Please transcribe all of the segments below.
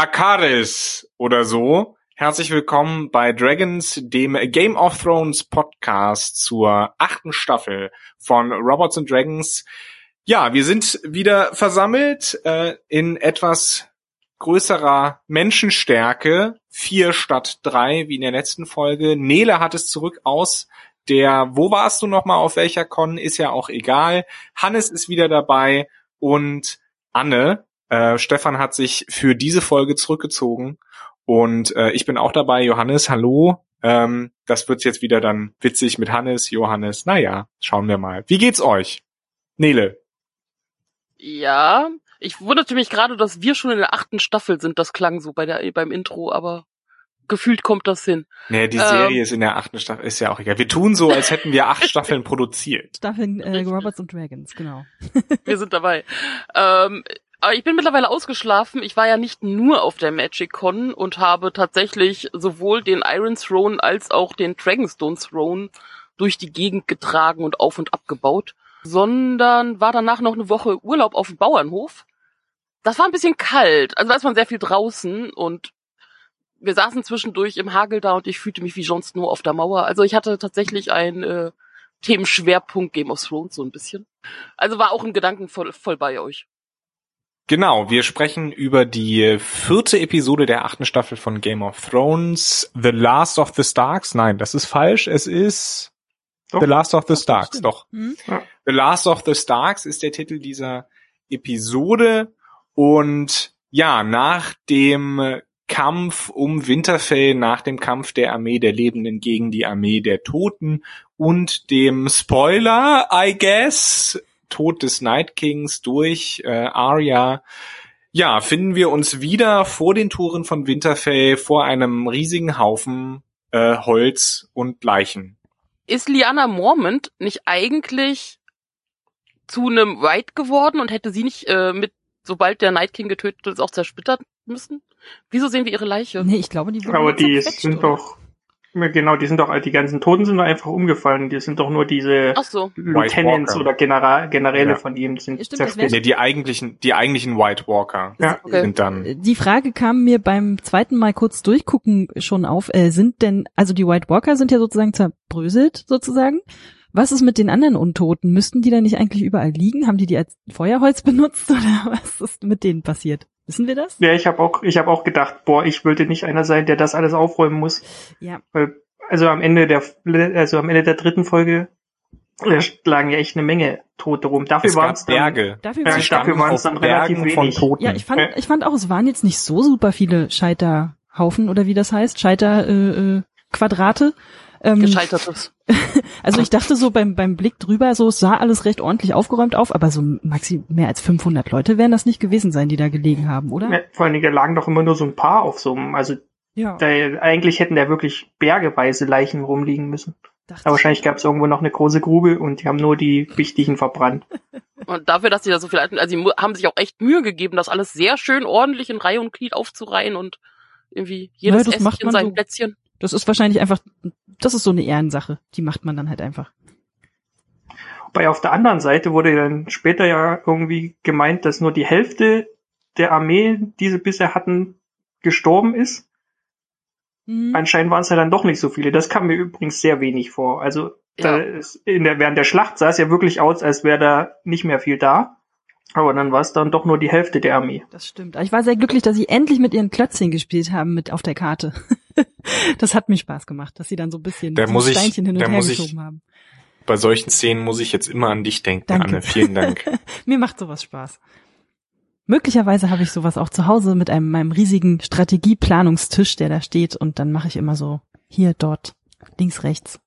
Drakaris oder so. Herzlich willkommen bei Dragons, dem Game of Thrones Podcast zur achten Staffel von Robots and Dragons. Ja, wir sind wieder versammelt äh, in etwas größerer Menschenstärke. Vier statt drei, wie in der letzten Folge. Nele hat es zurück aus der, wo warst du nochmal, auf welcher Con, ist ja auch egal. Hannes ist wieder dabei und Anne, äh, Stefan hat sich für diese Folge zurückgezogen und äh, ich bin auch dabei. Johannes, hallo. Ähm, das wird jetzt wieder dann witzig mit Hannes, Johannes. Naja, schauen wir mal. Wie geht's euch? Nele. Ja, ich wunderte mich gerade, dass wir schon in der achten Staffel sind. Das klang so bei der, beim Intro, aber gefühlt kommt das hin. Nee, die Serie ähm, ist in der achten Staffel, ist ja auch egal. Wir tun so, als hätten wir acht Staffeln produziert. Staffeln äh, Robots und Dragons, genau. wir sind dabei. Ähm, aber ich bin mittlerweile ausgeschlafen. Ich war ja nicht nur auf der Magic Con und habe tatsächlich sowohl den Iron Throne als auch den Dragonstone Throne durch die Gegend getragen und auf und abgebaut, sondern war danach noch eine Woche Urlaub auf dem Bauernhof. Das war ein bisschen kalt, also da ist man sehr viel draußen und wir saßen zwischendurch im Hagel da und ich fühlte mich wie Jon Snow auf der Mauer. Also ich hatte tatsächlich ein äh, Themenschwerpunkt Game of Thrones so ein bisschen. Also war auch ein Gedanken voll, voll bei euch. Genau, wir sprechen über die vierte Episode der achten Staffel von Game of Thrones, The Last of the Starks. Nein, das ist falsch. Es ist doch. The Last of the Starks. Doch. Hm? The Last of the Starks ist der Titel dieser Episode. Und ja, nach dem Kampf um Winterfell, nach dem Kampf der Armee der Lebenden gegen die Armee der Toten und dem Spoiler, I guess, Tod des Night Kings durch äh, Arya, ja, finden wir uns wieder vor den Toren von Winterfell vor einem riesigen Haufen äh, Holz und Leichen. Ist Liana Mormont nicht eigentlich zu einem White geworden und hätte sie nicht äh, mit, sobald der Night King getötet ist, auch zersplittert müssen? Wieso sehen wir ihre Leiche? Nee, ich glaube, die wurden Aber die sind doch Genau, die sind doch, die ganzen Toten sind doch einfach umgefallen. Die sind doch nur diese so. Lieutenants oder General, Generäle ja. von ihm sind stimmt, nee, die eigentlichen, die eigentlichen White Walker ja. okay. sind dann. Die Frage kam mir beim zweiten Mal kurz durchgucken schon auf, äh, sind denn, also die White Walker sind ja sozusagen zerbröselt, sozusagen. Was ist mit den anderen Untoten? Müssten die da nicht eigentlich überall liegen? Haben die die als Feuerholz benutzt oder was ist mit denen passiert? Wissen wir das? Ja, ich habe auch, ich habe auch gedacht, boah, ich wollte nicht einer sein, der das alles aufräumen muss. Ja. Weil, also am Ende der, also am Ende der dritten Folge da lagen ja echt eine Menge Tote rum. Dafür waren es Berge. Dafür, ja, dafür waren es dann relativ Bergen wenig. Von Toten. Ja, ich fand, ich fand auch, es waren jetzt nicht so super viele Scheiterhaufen oder wie das heißt, Scheiterquadrate. Äh, äh, Quadrate. Ähm, Gescheitertes. also ich dachte so beim, beim Blick drüber, so es sah alles recht ordentlich aufgeräumt auf, aber so maxi mehr als 500 Leute werden das nicht gewesen sein, die da gelegen haben, oder? Ja, vor allen Dingen, da lagen doch immer nur so ein paar auf so einem, also ja. da, eigentlich hätten da wirklich bergeweise Leichen rumliegen müssen. Dachte aber wahrscheinlich gab es irgendwo noch eine große Grube und die haben nur die wichtigen verbrannt. Und dafür, dass sie da so viel, also sie haben sich auch echt Mühe gegeben, das alles sehr schön ordentlich in Reihe und Glied aufzureihen und irgendwie jedes ja, Ästchen sein so. Plätzchen. Das ist wahrscheinlich einfach, das ist so eine Ehrensache. Die macht man dann halt einfach. Bei auf der anderen Seite wurde dann später ja irgendwie gemeint, dass nur die Hälfte der Armee, die sie bisher hatten, gestorben ist. Mhm. Anscheinend waren es ja dann doch nicht so viele. Das kam mir übrigens sehr wenig vor. Also ja. in der, während der Schlacht sah es ja wirklich aus, als wäre da nicht mehr viel da. Aber dann war es dann doch nur die Hälfte der Armee. Das stimmt. Ich war sehr glücklich, dass sie endlich mit ihren Klötzchen gespielt haben mit auf der Karte. das hat mir Spaß gemacht, dass sie dann so ein bisschen da muss Steinchen ich, hin und her geschoben haben. Bei solchen Szenen muss ich jetzt immer an dich denken, Danke. Anne. Vielen Dank. mir macht sowas Spaß. Möglicherweise habe ich sowas auch zu Hause mit einem meinem riesigen Strategieplanungstisch, der da steht und dann mache ich immer so hier, dort, links, rechts.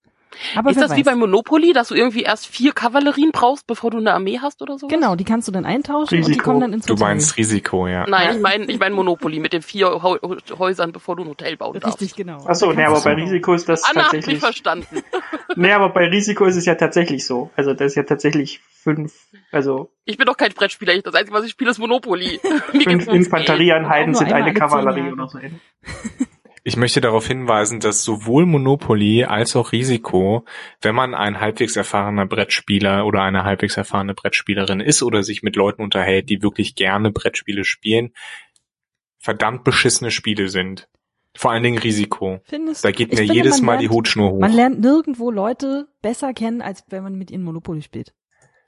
Aber ist das weiß. wie bei Monopoly, dass du irgendwie erst vier Kavallerien brauchst, bevor du eine Armee hast oder so? Genau, die kannst du dann eintauschen Risiko. und die kommen dann ins Hotel. Du meinst Risiko, ja. Nein, ich meine ich mein Monopoly mit den vier Häusern, bevor du ein Hotel bauen darfst. Richtig, genau. Achso, nee, aber bei Risiko ist das Anna tatsächlich... Anna hat mich verstanden. nee, aber bei Risiko ist es ja tatsächlich so. Also das ist ja tatsächlich fünf, also... Ich bin doch kein Brettspieler, das Einzige, was ich spiele, ist Monopoly. fünf Infanterieeinheiten sind eine Kavallerie oder so. Ich möchte darauf hinweisen, dass sowohl Monopoly als auch Risiko, wenn man ein halbwegs erfahrener Brettspieler oder eine halbwegs erfahrene Brettspielerin ist oder sich mit Leuten unterhält, die wirklich gerne Brettspiele spielen, verdammt beschissene Spiele sind. Vor allen Dingen Risiko. Findest Da geht mir finde, jedes Mal die lernt- Hutschnur hoch. Man lernt nirgendwo Leute besser kennen, als wenn man mit ihnen Monopoly spielt.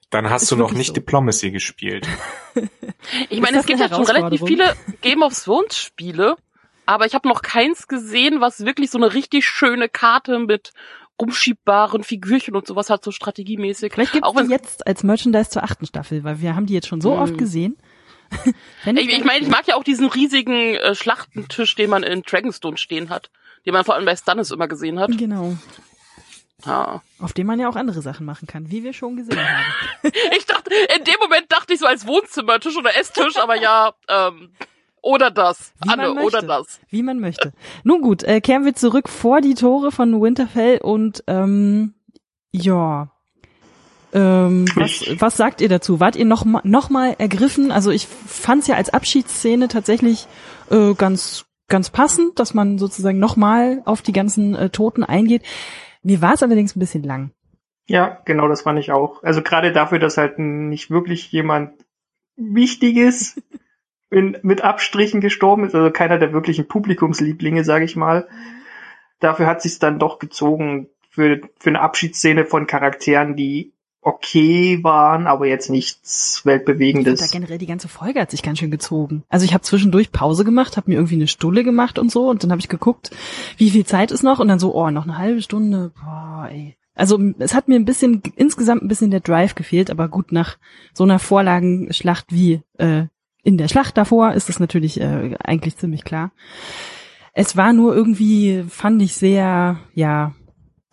Dann hast Ist du noch nicht so. Diplomacy gespielt. Ich meine, es gibt jetzt schon relativ viele Game of Thrones Spiele, aber ich habe noch keins gesehen, was wirklich so eine richtig schöne Karte mit umschiebbaren Figürchen und sowas hat, so strategiemäßig. Vielleicht gibt Auch es jetzt als Merchandise zur achten Staffel, weil wir haben die jetzt schon so Hm. oft gesehen. Ich, ich meine, ich mag ja auch diesen riesigen äh, Schlachtentisch, den man in Dragonstone stehen hat, den man vor allem bei Stannis immer gesehen hat. Genau. Ja. Auf dem man ja auch andere Sachen machen kann, wie wir schon gesehen haben. Ich dachte, in dem Moment dachte ich so als Wohnzimmertisch oder Esstisch, aber ja, ähm, oder das, Wie man Anne, oder möchte. das. Wie man möchte. Nun gut, äh, kehren wir zurück vor die Tore von Winterfell und ähm, ja. Ähm, was, Ich- was sagt ihr dazu? Wart ihr noch mal, noch mal ergriffen? Also ich fand's ja als Abschiedsszene tatsächlich äh, ganz ganz passend, dass man sozusagen noch mal auf die ganzen äh, Toten eingeht. Mir war es allerdings ein bisschen lang. Ja, genau, das fand ich auch. Also gerade dafür, dass halt nicht wirklich jemand Wichtiges in, mit Abstrichen gestorben ist, also keiner der wirklichen Publikumslieblinge, sage ich mal. Dafür hat sich's dann doch gezogen für, für eine Abschiedsszene von Charakteren, die okay waren, aber jetzt nichts Ich fand da weltbewegendes. generell die ganze Folge hat sich ganz schön gezogen. Also ich habe zwischendurch Pause gemacht, habe mir irgendwie eine Stulle gemacht und so und dann habe ich geguckt, wie viel Zeit ist noch und dann so, oh, noch eine halbe Stunde. Boah, ey. Also es hat mir ein bisschen insgesamt ein bisschen der Drive gefehlt, aber gut nach so einer Vorlagenschlacht wie äh, in der Schlacht davor ist das natürlich äh, eigentlich ziemlich klar. Es war nur irgendwie fand ich sehr, ja,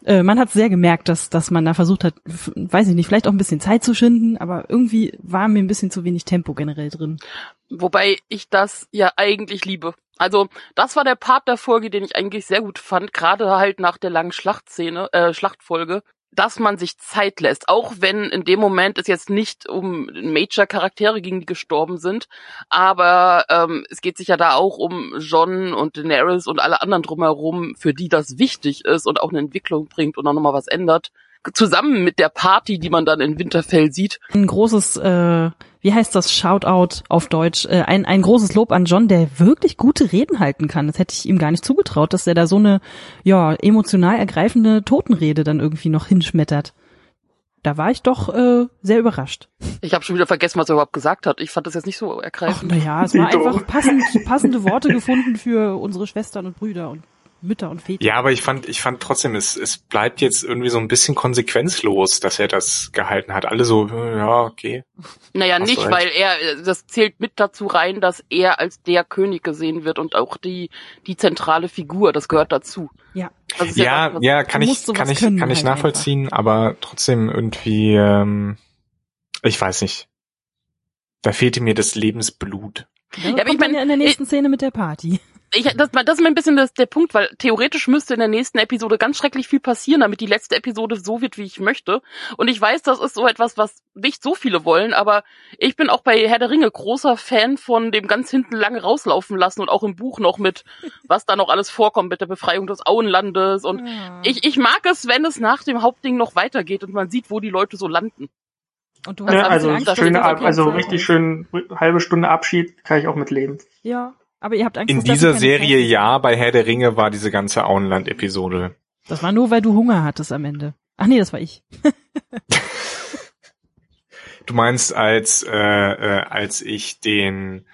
äh, man hat sehr gemerkt, dass dass man da versucht hat, weiß ich nicht, vielleicht auch ein bisschen Zeit zu schinden, aber irgendwie war mir ein bisschen zu wenig Tempo generell drin. Wobei ich das ja eigentlich liebe. Also, das war der Part der Folge, den ich eigentlich sehr gut fand, gerade halt nach der langen Schlachtszene, äh, Schlachtfolge, dass man sich Zeit lässt. Auch wenn in dem Moment es jetzt nicht um Major-Charaktere ging, die gestorben sind, aber ähm, es geht sich ja da auch um John und Daenerys und alle anderen drumherum, für die das wichtig ist und auch eine Entwicklung bringt und auch nochmal was ändert. Zusammen mit der Party, die man dann in Winterfell sieht, Ein großes, äh, wie heißt das, Shoutout auf Deutsch, äh, ein, ein großes Lob an John, der wirklich gute Reden halten kann. Das hätte ich ihm gar nicht zugetraut, dass er da so eine, ja, emotional ergreifende Totenrede dann irgendwie noch hinschmettert. Da war ich doch äh, sehr überrascht. Ich habe schon wieder vergessen, was er überhaupt gesagt hat. Ich fand das jetzt nicht so Ach, ergreifend. naja, es war einfach passend, passende Worte gefunden für unsere Schwestern und Brüder und Mütter und Väter. Ja, aber ich fand, ich fand trotzdem, es, es bleibt jetzt irgendwie so ein bisschen konsequenzlos, dass er das gehalten hat. Alle so, äh, ja, okay. Naja, Hast nicht, weil er, äh, das zählt mit dazu rein, dass er als der König gesehen wird und auch die, die zentrale Figur, das gehört dazu. Ja. Ist Ja, was- ja, kann ich, kann ich, können kann ich halt nachvollziehen, aber trotzdem irgendwie, ähm, ich weiß nicht. Da fehlte mir das Lebensblut. Ja, aber ich kommt dann mein, ja in der nächsten Szene mit der Party. Ich, das, das ist mir ein bisschen das, der Punkt, weil theoretisch müsste in der nächsten Episode ganz schrecklich viel passieren, damit die letzte Episode so wird, wie ich möchte. Und ich weiß, das ist so etwas, was nicht so viele wollen, aber ich bin auch bei Herr der Ringe großer Fan von dem ganz hinten lange rauslaufen lassen und auch im Buch noch mit, was da noch alles vorkommt mit der Befreiung des Auenlandes. Und ich, ich mag es, wenn es nach dem Hauptding noch weitergeht und man sieht, wo die Leute so landen. Und du Das Ja, also schöne, also richtig schön halbe Stunde Abschied kann ich auch mit leben. Ja, aber ihr habt Angst, In dieser Serie ist. ja, bei Herr der Ringe war diese ganze Auenland-Episode. Das war nur, weil du Hunger hattest am Ende. Ach nee, das war ich. Du meinst, als, äh, äh, als ich den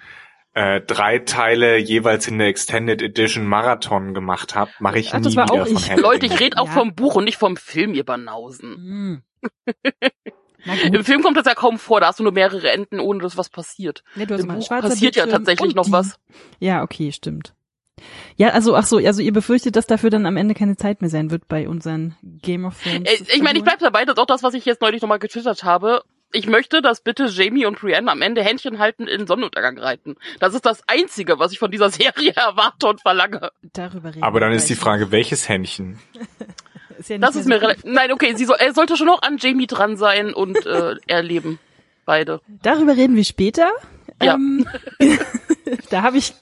äh, drei Teile jeweils in der Extended Edition Marathon gemacht habe, mache ich Ach, nie das war wieder auch von ich. Herr Leute, ich rede auch Ja. vom Buch und nicht vom Film, ihr Banausen. Hm. Im. Film kommt das ja kaum vor, da hast du nur mehrere Enden, ohne dass was passiert. Nee, du hast Im mal Buch passiert ja Bildschirm tatsächlich und noch die- was. Ja, okay, stimmt. Ja, also ach so, also ihr befürchtet, dass dafür dann am Ende keine Zeit mehr sein wird bei unseren Game of Thrones. Äh, ich meine, ich bleib dabei, das ist auch das, was ich jetzt neulich nochmal getwittert habe. Ich möchte, dass bitte Jamie und Brienne am Ende Händchen halten in den Sonnenuntergang reiten. Das ist das Einzige, was ich von dieser Serie erwarte und verlange. darüber reden. Aber dann wir ist die. Frage, welches Händchen? Ist ja Das ist mir relativ. Nein, okay, sie soll, er sollte schon noch an Jamie dran sein und äh, erleben. Beide. Darüber reden wir später. Ja. Ähm, da habe ich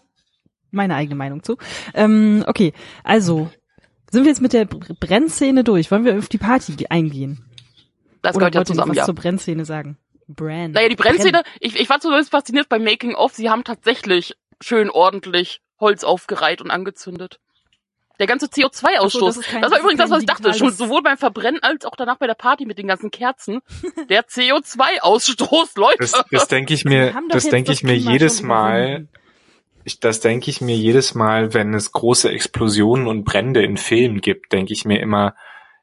meine eigene Meinung zu. Ähm, okay, also sind wir jetzt mit der Br- Brennszene durch? Wollen wir auf die Party eingehen? Das Oder gehört ja zusammen, was ja. zur Brennszene sagen? Bran. Naja, die Brennszene, ich, ich war zumindest fasziniert bei Making of, sie haben tatsächlich schön ordentlich Holz aufgereiht und angezündet. Der ganze CO2-Ausstoß. So, das, das, war übrigens das, was ich dachte. Schon sowohl beim Verbrennen als auch danach bei der Party mit den ganzen Kerzen. Der CO2-Ausstoß, Leute. Das, das denke ich mir, das denke ich mir jedes Mal. Ich, das denke ich mir jedes Mal, wenn es große Explosionen und Brände in Filmen gibt, denke ich mir immer,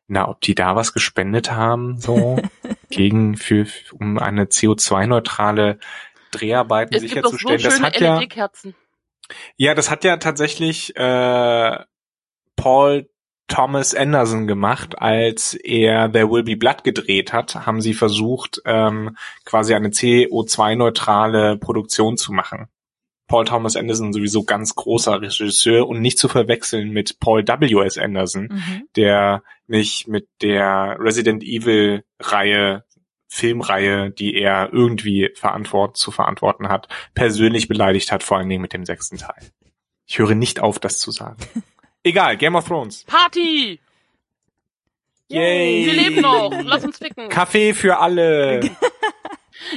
na, ob die da was gespendet haben, so gegen für um eine CO2-neutrale Dreharbeiten es sicherzustellen. So das hat ja ja, das hat ja tatsächlich äh, Paul Thomas Anderson gemacht, als er There Will Be Blood gedreht hat, haben sie versucht, ähm, quasi eine CO2-neutrale Produktion zu machen. Paul Thomas Anderson sowieso ganz großer Regisseur und nicht zu verwechseln mit Paul W. S. Anderson, mhm. der mich mit der Resident Evil Reihe Filmreihe, die er irgendwie verantwort zu verantworten hat, persönlich beleidigt hat, vor allen Dingen mit dem sechsten Teil. Ich höre nicht auf, das zu sagen. Egal, Game of Thrones. Party! Yay! Wir leben noch, lass uns ficken. Kaffee für alle.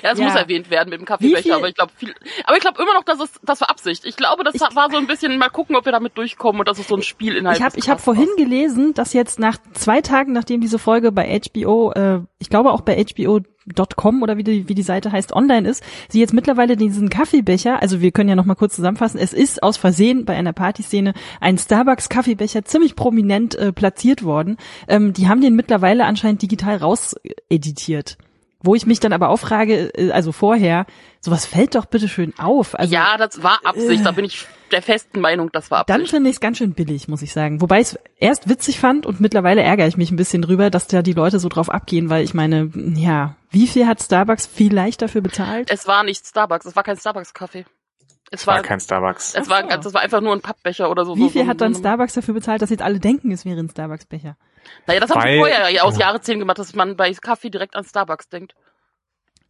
Ja, es ja. muss erwähnt werden mit dem Kaffeebecher, aber ich glaube viel, aber ich glaube immer noch, dass es das war Absicht. Ich glaube, das ich, war so ein bisschen mal gucken, ob wir damit durchkommen und dass es so ein Spielinhalt Ich habe ich habe vorhin gelesen, dass jetzt nach zwei Tagen, nachdem diese Folge bei HBO, äh, ich glaube auch bei HBO.com oder wie die, wie die Seite heißt, online ist, sie jetzt mittlerweile diesen Kaffeebecher, also wir können ja noch mal kurz zusammenfassen, es ist aus Versehen bei einer Partyszene ein Starbucks Kaffeebecher ziemlich prominent äh, platziert worden. Ähm, die haben den mittlerweile anscheinend digital rauseditiert. Wo ich mich dann aber auch frage, äh, also vorher, sowas fällt doch bitte schön auf. Also, ja, das war Absicht, äh, da bin ich der festen Meinung, das war Absicht. Dann finde ich es ganz schön billig, muss ich sagen. Wobei ich es erst witzig fand und mittlerweile ärgere ich mich ein bisschen drüber, dass da die Leute so drauf abgehen, weil ich meine, ja, wie viel hat Starbucks vielleicht dafür bezahlt? Es war nicht Starbucks, es war kein Starbucks-Kaffee. Es war, war, kein Starbucks. Es war, ganz, es war einfach nur ein Pappbecher oder so. Wie viel so, hat dann Starbucks dafür bezahlt, dass jetzt alle denken, es wäre ein Starbucks-Becher? Naja, das haben sie vorher ja aus Jahrzehnten gemacht, dass man bei Kaffee direkt an Starbucks denkt.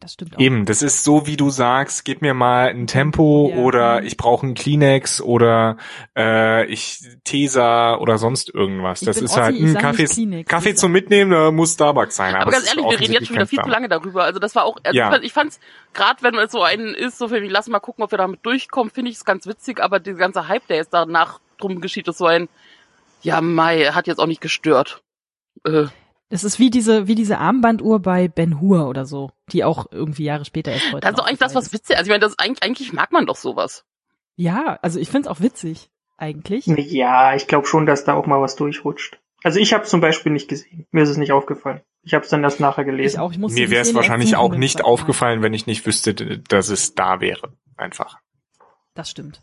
Das stimmt auch. Eben, das ist so, wie du sagst, gib mir mal ein Tempo ja. oder ich brauche einen Kleenex oder äh, ich Tesa oder sonst irgendwas. Ich das ist Ossi, halt ein Kaffee, Kleenex, Kaffee zum Mitnehmen, da muss Starbucks sein. Aber, aber ganz ehrlich, wir reden jetzt schon wieder viel zu lange darüber. Also das war auch, also ja. ich fand's, gerade wenn es so einen ist, so viel, lass mal gucken, ob wir damit durchkommen, finde ich es ganz witzig, aber dieser ganze Hype, der jetzt danach drum geschieht, ist so ein, ja, Mai, hat jetzt auch nicht gestört. Äh. Das ist wie diese, wie diese Armbanduhr bei Ben Hur oder so, die auch irgendwie Jahre später erst heute. Das ist doch eigentlich das, was witzig Also ich meine, das eigentlich, eigentlich mag man doch sowas. Ja, also ich find's auch witzig, eigentlich. Ja, ich glaube schon, dass da auch mal was durchrutscht. Also ich habe zum Beispiel nicht gesehen. Mir ist es nicht aufgefallen. Ich habe es dann erst nachher gelesen. Ich auch, ich Mir wäre es wahrscheinlich auch nicht aufgefallen, wenn ich nicht wüsste, dass es da wäre. Einfach. Das stimmt.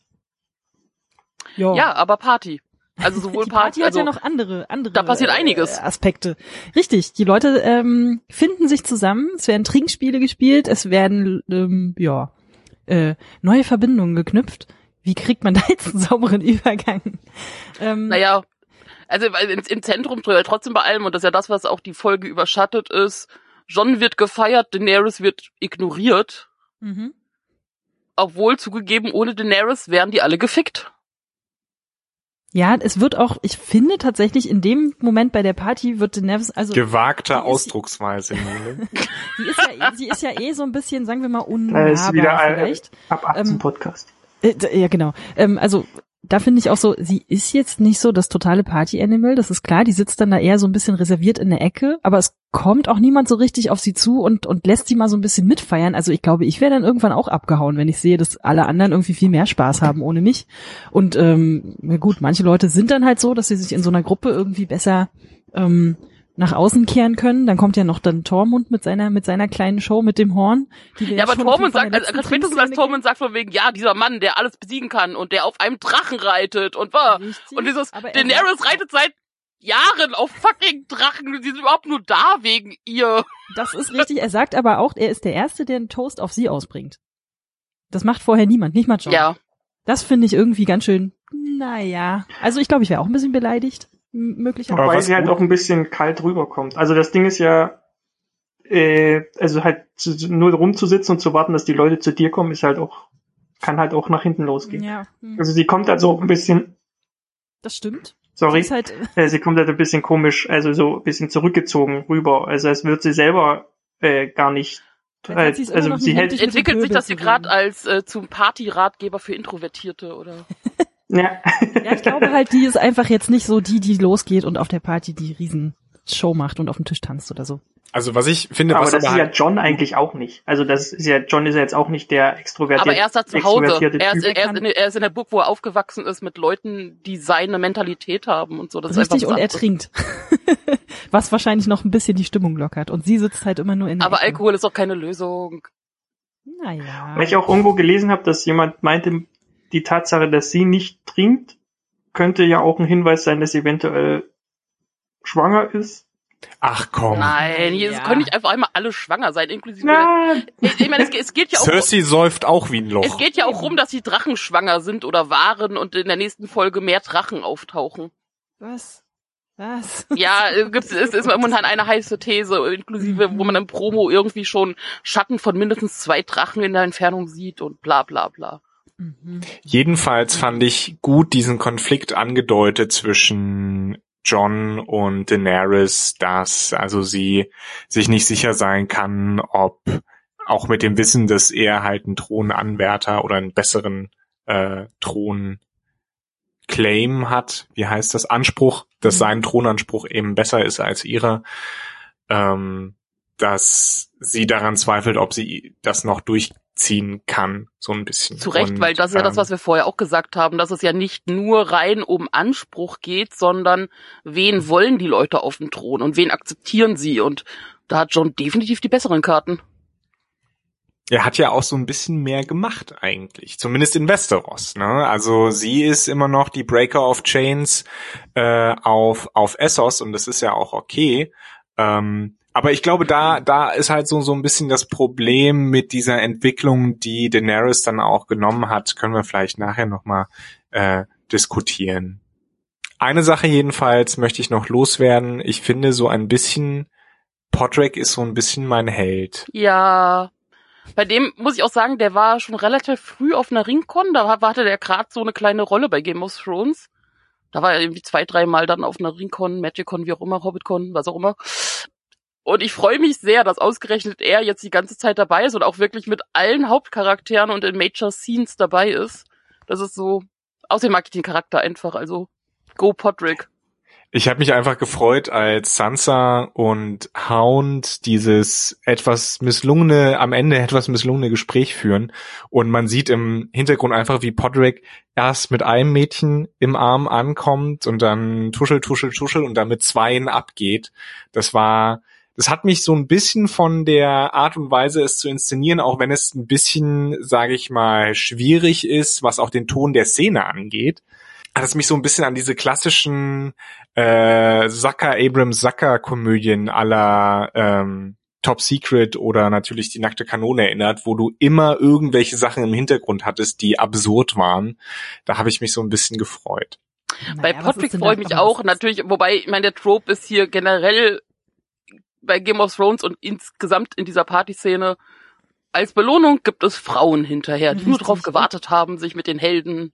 Jo. Ja, aber Party. Also sowohl die Party, Party also, hat ja noch andere, andere. Da passiert einiges. Äh, Aspekte. Richtig. Die Leute ähm, finden sich zusammen. Es werden Trinkspiele gespielt. Es werden ähm, ja äh, neue Verbindungen geknüpft. Wie kriegt man da jetzt einen sauberen Übergang? Ähm, naja, also im Zentrum trotzdem bei allem und das ist ja das, was auch die Folge überschattet ist. John wird gefeiert, Daenerys wird ignoriert. Mhm. Obwohl zugegeben, ohne Daenerys wären die alle gefickt. Ja, es wird auch, ich finde tatsächlich in dem Moment bei der Party wird Daenerys, also. Gewagte Ausdrucksweise, sie ist ja, sie ist ja eh so ein bisschen, sagen wir mal, unnahbar ist wieder ein, vielleicht. Ab 18 ähm, Podcast. Äh, ja, genau. Ähm, also, da finde ich auch so, sie ist jetzt nicht so das totale Party-Animal, das ist klar, die sitzt dann da eher so ein bisschen reserviert in der Ecke, aber es kommt auch niemand so richtig auf sie zu und, und lässt sie mal so ein bisschen mitfeiern. Also ich glaube, ich wäre dann irgendwann auch abgehauen, wenn ich sehe, dass alle anderen irgendwie viel mehr Spaß haben ohne mich. Und ähm, gut, manche Leute sind dann halt so, dass sie sich in so einer Gruppe irgendwie besser ähm, nach außen kehren können. Dann kommt ja noch dann Tormund mit seiner mit seiner kleinen Show mit dem Horn. ja, aber Tormund sagt, also spätestens als Tormund sagt von wegen, ja, dieser Mann, der alles besiegen kann und der auf einem Drachen reitet und war und dieses Daenerys reitet seit Jahren auf fucking Drachen. Die sind überhaupt nur da wegen ihr. Das ist richtig. Er sagt aber auch, er ist der Erste, der einen Toast auf sie ausbringt. Das macht vorher niemand, nicht mal John. Ja. Das finde ich irgendwie ganz schön, naja. Also ich glaube, ich wäre auch ein bisschen beleidigt möglicherweise. Weil sie halt auch ein bisschen kalt rüberkommt. Also das Ding ist ja, äh, also halt zu, nur rumzusitzen und zu warten, dass die Leute zu dir kommen, ist halt auch, kann halt auch nach hinten losgehen. Ja. Hm. Also sie kommt also auch ein bisschen. Das stimmt. Sorry. Sie, halt, äh, sie kommt halt ein bisschen komisch, also so ein bisschen zurückgezogen rüber. Also als würde sie selber äh, gar nicht Als, also sie hält entwickelt sich das hier gerade als äh, zum Partyratgeber für Introvertierte oder? ja. ja, ich glaube halt, die ist einfach jetzt nicht so die, die losgeht und auf der Party die Riesenshow macht und auf dem Tisch tanzt oder so. Also was ich finde, aber was das aber ist ja John eigentlich auch nicht. Also das ist ja John ist ja jetzt auch nicht der extrovertierte. Aber er ist da zu Hause. Er ist, er, ist in, er ist in der Burg, wo er aufgewachsen ist, mit Leuten, die seine Mentalität haben und so. Das Richtig, und er trinkt. was wahrscheinlich noch ein bisschen die Stimmung lockert. Und sie sitzt halt immer nur in. Der Aber Ecke. Alkohol ist auch keine Lösung. Naja. Weil ich auch irgendwo gelesen habe, dass jemand meinte, die Tatsache, dass sie nicht trinkt, könnte ja auch ein Hinweis sein, dass sie eventuell schwanger ist Ach komm. Nein, hier ja. können nicht einfach einmal alle schwanger sein, inklusive. Ja. Ich, ich meine, es, es, geht ja auch. Cersei säuft auch wie ein Loch. Es geht ja auch rum, dass die Drachen schwanger sind oder waren und in der nächsten Folge mehr Drachen auftauchen. Was? Was? Ja, es ist, ist momentan eine heiße These, inklusive, wo man im Promo irgendwie schon Schatten von mindestens zwei Drachen in der Entfernung sieht und bla bla bla. Mhm. Jedenfalls fand ich gut diesen Konflikt angedeutet zwischen John und Daenerys, dass also sie sich nicht sicher sein kann, ob auch mit dem Wissen, dass er halt einen Thronanwärter oder einen besseren äh, Thron Claim hat, wie heißt das, Anspruch, dass mhm. sein Thronanspruch eben besser ist als ihrer, ähm, dass sie daran zweifelt, ob sie das noch durch ziehen kann, so ein bisschen. Zu Recht, und, weil das ist ja das, ähm, was wir vorher auch gesagt haben, dass es ja nicht nur rein um Anspruch geht, sondern wen wollen die Leute auf dem Thron und wen akzeptieren sie und da hat John definitiv die besseren Karten. Er hat ja auch so ein bisschen mehr gemacht eigentlich, zumindest in Westeros. Ne? Also sie ist immer noch die Breaker of Chains äh, auf auf Essos und das ist ja auch okay. Ähm, aber ich glaube, da, da ist halt so, so ein bisschen das Problem mit dieser Entwicklung, die Daenerys dann auch genommen hat, können wir vielleicht nachher nochmal äh, diskutieren. Eine Sache jedenfalls möchte ich noch loswerden. Ich finde so ein bisschen, Podrick ist so ein bisschen mein Held. Ja. Bei dem muss ich auch sagen, der war schon relativ früh auf einer Ringcon, da hatte der gerade so eine kleine Rolle bei Game of Thrones. Da war er irgendwie zwei, dreimal dann auf einer Ringcon, Magicon, wie auch immer, Hobbitcon, was auch immer. Und ich freue mich sehr, dass ausgerechnet er jetzt die ganze Zeit dabei ist und auch wirklich mit allen Hauptcharakteren und in Major Scenes dabei ist. Das ist so, außerdem mag ich den Charakter einfach, also go Podrick. Ich habe mich einfach gefreut, als Sansa und Hound dieses etwas misslungene, am Ende etwas misslungene Gespräch führen und man sieht im Hintergrund einfach, wie Podrick erst mit einem Mädchen im Arm ankommt und dann tuschel, tuschel, tuschel und dann mit zweien abgeht. Das war das hat mich so ein bisschen von der Art und Weise, es zu inszenieren, auch wenn es ein bisschen, sage ich mal, schwierig ist, was auch den Ton der Szene angeht, hat es mich so ein bisschen an diese klassischen äh, Zucker, Abrams Zucker Komödien aller ähm, Top Secret oder natürlich die nackte Kanone erinnert, wo du immer irgendwelche Sachen im Hintergrund hattest, die absurd waren. Da habe ich mich so ein bisschen gefreut. Bei naja, Podrick freue ich mich auch, natürlich, wobei, ich meine, der Trope ist hier generell bei Game of Thrones und insgesamt in dieser Partyszene, als Belohnung gibt es Frauen hinterher, die nur darauf gewartet haben, sich mit den Helden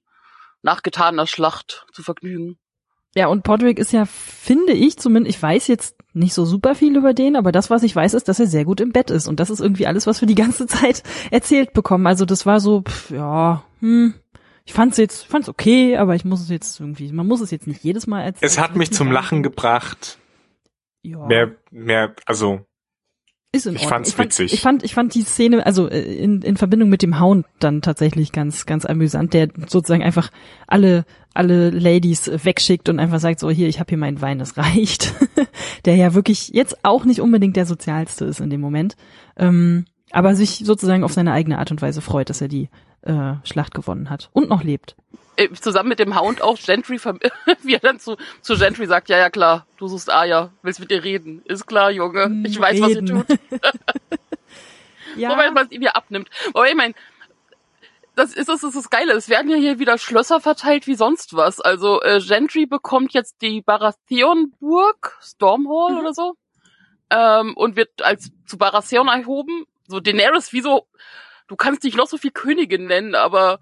nach getaner Schlacht zu vergnügen. Ja, und Podrick ist ja, finde ich zumindest, ich weiß jetzt nicht so super viel über den, aber das, was ich weiß, ist, dass er sehr gut im Bett ist. Und das ist irgendwie alles, was wir die ganze Zeit erzählt bekommen. Also das war so, pff, ja, hm, ich fand's jetzt, fand's okay, aber ich muss es jetzt irgendwie, man muss es jetzt nicht jedes Mal erzählen. Es hat mich zum Lachen gebracht. Ja. Mehr, mehr, also. Ist in ich fand's ich fand, witzig. Ich fand, ich fand die Szene, also äh, in, in Verbindung mit dem Hound dann tatsächlich ganz, ganz amüsant, der sozusagen einfach alle, alle Ladies wegschickt und einfach sagt so, hier, ich habe hier meinen Wein, es reicht. der ja wirklich jetzt auch nicht unbedingt der sozialste ist in dem Moment. Ähm, aber sich sozusagen auf seine eigene Art und Weise freut, dass er die äh, Schlacht gewonnen hat und noch lebt. Äh, zusammen mit dem Hound auch Gentry, wie er dann zu, zu Gentry sagt, ja, ja, klar, du suchst Aya, willst mit dir reden. Ist klar, Junge, ich weiß, reden. was ihr tut. ja. Wobei man es ihm ja abnimmt. Aber ich meine, das ist das ist das Geile. Es werden ja hier wieder Schlösser verteilt wie sonst was. Also äh, Gentry bekommt jetzt die Baratheon-Burg, Stormhall mhm. oder so, ähm, und wird als zu Baratheon erhoben. So Daenerys, wieso? Du kannst dich noch so viel Königin nennen, aber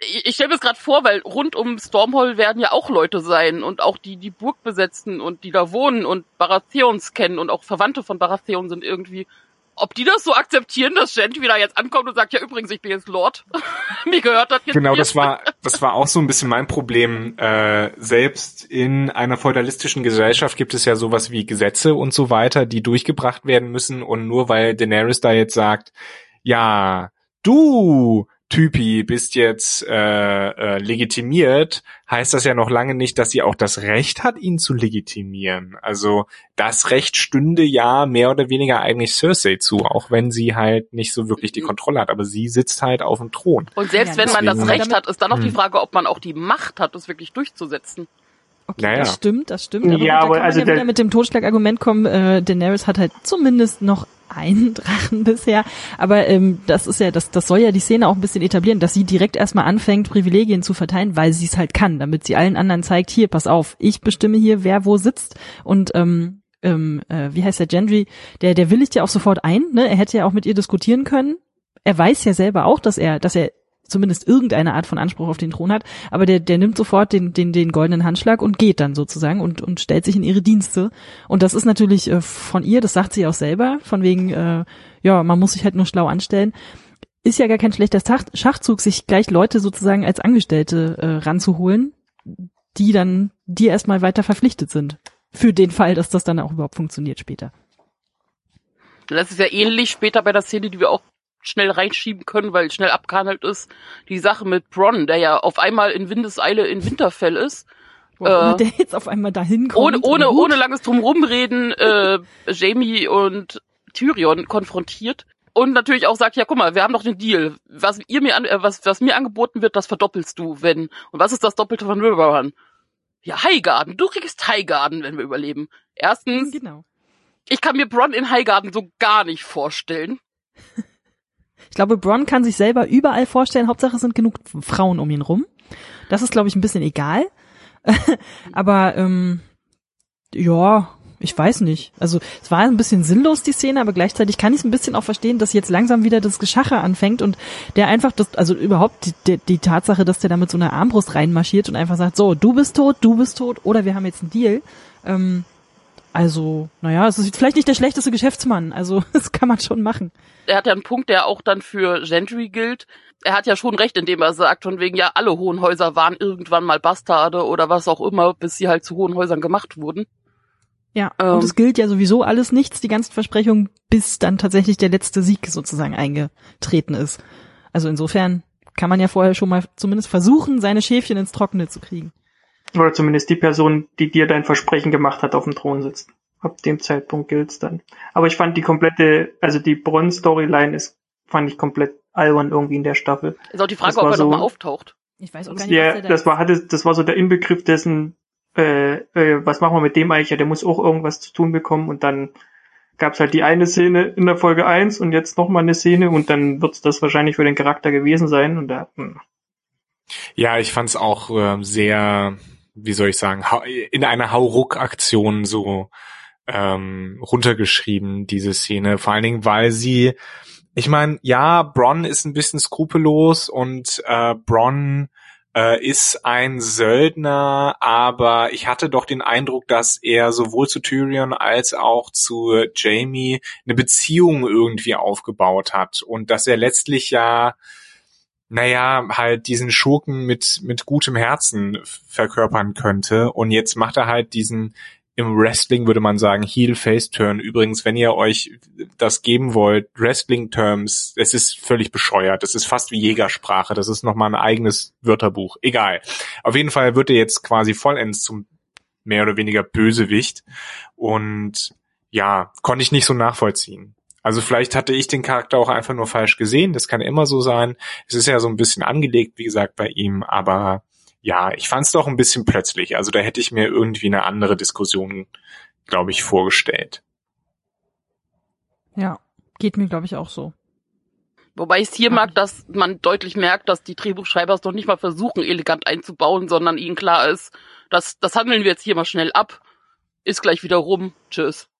ich, ich stelle mir das gerade vor, weil rund um Stormhall werden ja auch Leute sein und auch die die Burg besetzen und die da wohnen und Baratheons kennen und auch Verwandte von Baratheon sind irgendwie ob die das so akzeptieren, dass Gent wieder jetzt ankommt und sagt, ja übrigens, ich bin jetzt Lord. Mir gehört das jetzt. Genau, das war, das war auch so ein bisschen mein Problem. Äh, selbst in einer feudalistischen Gesellschaft gibt es ja sowas wie Gesetze und so weiter, die durchgebracht werden müssen. Und nur weil Daenerys da jetzt sagt, ja, du Typi bist jetzt äh, äh, legitimiert, heißt das ja noch lange nicht, dass sie auch das Recht hat, ihn zu legitimieren. Also das Recht stünde ja mehr oder weniger eigentlich Cersei zu, auch wenn sie halt nicht so wirklich die. Kontrolle hat. Aber sie sitzt halt auf dem Thron. Und selbst ja, wenn man das Recht hat, ist dann noch die hm. Frage, ob man auch die Macht hat, das wirklich durchzusetzen. Okay, naja. das stimmt, das stimmt. Aber ja, gut, da aber also ja wieder mit dem Totschlagargument kommen, äh, Daenerys hat halt zumindest noch einen Drachen bisher. Aber ähm, das ist ja, das, das soll ja die Szene auch ein bisschen etablieren, dass sie direkt erstmal anfängt, Privilegien zu verteilen, weil sie es halt kann, damit sie allen anderen zeigt, hier, pass auf, ich bestimme hier, wer wo sitzt. Und ähm, ähm, äh, wie heißt der Gendry, der, der willigt ja auch sofort ein, ne? Er hätte ja auch mit ihr diskutieren können. Er weiß ja selber auch, dass er, dass er zumindest irgendeine Art von Anspruch auf den Thron hat, aber der, der nimmt sofort den, den, den goldenen Handschlag und geht dann sozusagen und, und stellt sich in ihre Dienste. Und das ist natürlich äh, von ihr, das sagt sie auch selber, von wegen, äh, ja, man muss sich halt nur schlau anstellen. Ist ja gar kein schlechter Schachzug, sich gleich Leute sozusagen als Angestellte äh, ranzuholen, die dann dir erstmal weiter verpflichtet sind. Für den Fall, dass das dann auch überhaupt funktioniert später. Das ist ja ähnlich später bei der Szene, die wir auch schnell reinschieben können, weil schnell abgehandelt ist. Die Sache mit Bronn, der ja auf einmal in Windeseile in Winterfell ist. Äh, der jetzt auf einmal dahin kommt. Ohne, ohne, ohne langes Drumrumreden äh, Jamie und Tyrion konfrontiert. Und natürlich auch sagt, ja, guck mal, wir haben doch den Deal. Was ihr mir an, äh, was, was mir angeboten wird, das verdoppelst du, wenn. Und was ist das Doppelte von Riverrun? Ja, Highgarden. Du kriegst Highgarden, wenn wir überleben. Erstens, genau. ich kann mir Bronn in Highgarden so gar nicht vorstellen. Ich glaube, Bronn kann sich selber überall vorstellen. Hauptsache es sind genug Frauen um ihn rum. Das ist, glaube ich, ein bisschen egal. aber ähm, ja, ich weiß nicht. Also es war ein bisschen sinnlos die Szene, aber gleichzeitig kann ich es ein bisschen auch verstehen, dass jetzt langsam wieder das Geschache anfängt und der einfach das, also überhaupt die, die, die Tatsache, dass der da mit so einer Armbrust reinmarschiert und einfach sagt, so, du bist tot, du bist tot oder wir haben jetzt einen Deal. Ähm, also, naja, es ist vielleicht nicht der schlechteste Geschäftsmann. Also, das kann man schon machen. Er hat ja einen Punkt, der auch dann für Gentry gilt. Er hat ja schon recht, indem er sagt, von wegen, ja, alle Hohenhäuser waren irgendwann mal Bastarde oder was auch immer, bis sie halt zu Hohenhäusern gemacht wurden. Ja, ähm, und es gilt ja sowieso alles nichts, die ganzen Versprechungen, bis dann tatsächlich der letzte Sieg sozusagen eingetreten ist. Also insofern kann man ja vorher schon mal zumindest versuchen, seine Schäfchen ins Trockene zu kriegen. Oder zumindest die Person, die dir dein Versprechen gemacht hat, auf dem Thron sitzt. Ab dem Zeitpunkt gilt's dann. Aber ich fand die komplette, also die Bronn-Storyline ist, fand ich komplett albern irgendwie in der Staffel. Ist auch die Frage, ob er so, nochmal auftaucht. Ich weiß auch gar nicht, ja, was der das war, hatte, das war so der Inbegriff dessen, äh, äh, was machen wir mit dem eigentlich? Ja, der muss auch irgendwas zu tun bekommen und dann gab's halt die eine Szene in der Folge 1 und jetzt nochmal eine Szene und dann wird's das wahrscheinlich für den Charakter gewesen sein und da, hm. Ja, ich fand's auch äh, sehr, wie soll ich sagen, in einer Hauruck-Aktion so ähm, runtergeschrieben, diese Szene. Vor allen Dingen, weil sie, ich meine, ja, Bronn ist ein bisschen skrupellos und äh, Bronn äh, ist ein Söldner, aber ich hatte doch den Eindruck, dass er sowohl zu Tyrion als auch zu Jamie eine Beziehung irgendwie aufgebaut hat und dass er letztlich ja naja, halt diesen Schurken mit, mit gutem Herzen verkörpern könnte. Und jetzt macht er halt diesen, im Wrestling würde man sagen, Heel-Face-Turn. Übrigens, wenn ihr euch das geben wollt, Wrestling-Terms, es ist völlig bescheuert. Es ist fast wie Jägersprache. Das ist nochmal ein eigenes Wörterbuch. Egal. Auf jeden Fall wird er jetzt quasi vollends zum mehr oder weniger Bösewicht. Und ja, konnte ich nicht so nachvollziehen. Also vielleicht hatte ich den Charakter auch einfach nur falsch gesehen. Das kann immer so sein. Es ist ja so ein bisschen angelegt, wie gesagt, bei ihm. Aber ja, ich fand es doch ein bisschen plötzlich. Also da hätte ich mir irgendwie eine andere Diskussion, glaube ich, vorgestellt. Ja, geht mir, glaube ich, auch so. Wobei ich es hier mag, dass man deutlich merkt, dass die Drehbuchschreiber es doch nicht mal versuchen, elegant einzubauen, sondern ihnen klar ist, dass das handeln wir jetzt hier mal schnell ab, ist gleich wieder rum, tschüss.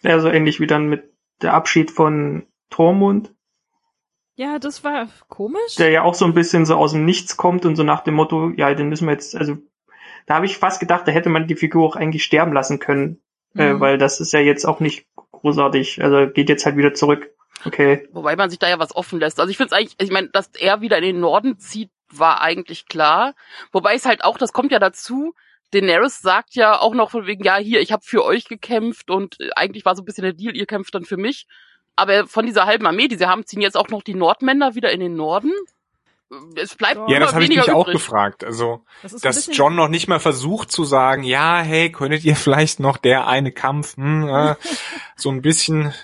Ja, so ähnlich wie dann mit der Abschied von Tormund. Ja, das war komisch. Der ja auch so ein bisschen so aus dem Nichts kommt und so nach dem Motto, ja, den müssen wir jetzt, also da habe ich fast gedacht, da hätte man die Figur auch eigentlich sterben lassen können, äh, mhm. äh, weil das ist ja jetzt auch nicht großartig. Also geht jetzt halt wieder zurück. Okay. Wobei man sich da ja was offen lässt. Also ich finde es eigentlich, ich meine, dass er wieder in den Norden zieht, war eigentlich klar. Wobei es halt auch, das kommt ja dazu, Daenerys sagt ja auch noch von wegen, ja, hier, ich habe für euch gekämpft und eigentlich war so ein bisschen der Deal, ihr kämpft dann für mich. Aber von dieser halben Armee, die sie haben, ziehen jetzt auch noch die Nordmänner wieder in den Norden. Es bleibt Ja, das habe ich mich übrig. auch gefragt. Also, das dass John noch nicht mal versucht zu sagen, ja, hey, könntet ihr vielleicht noch der eine Kampf, hm, äh, so ein bisschen,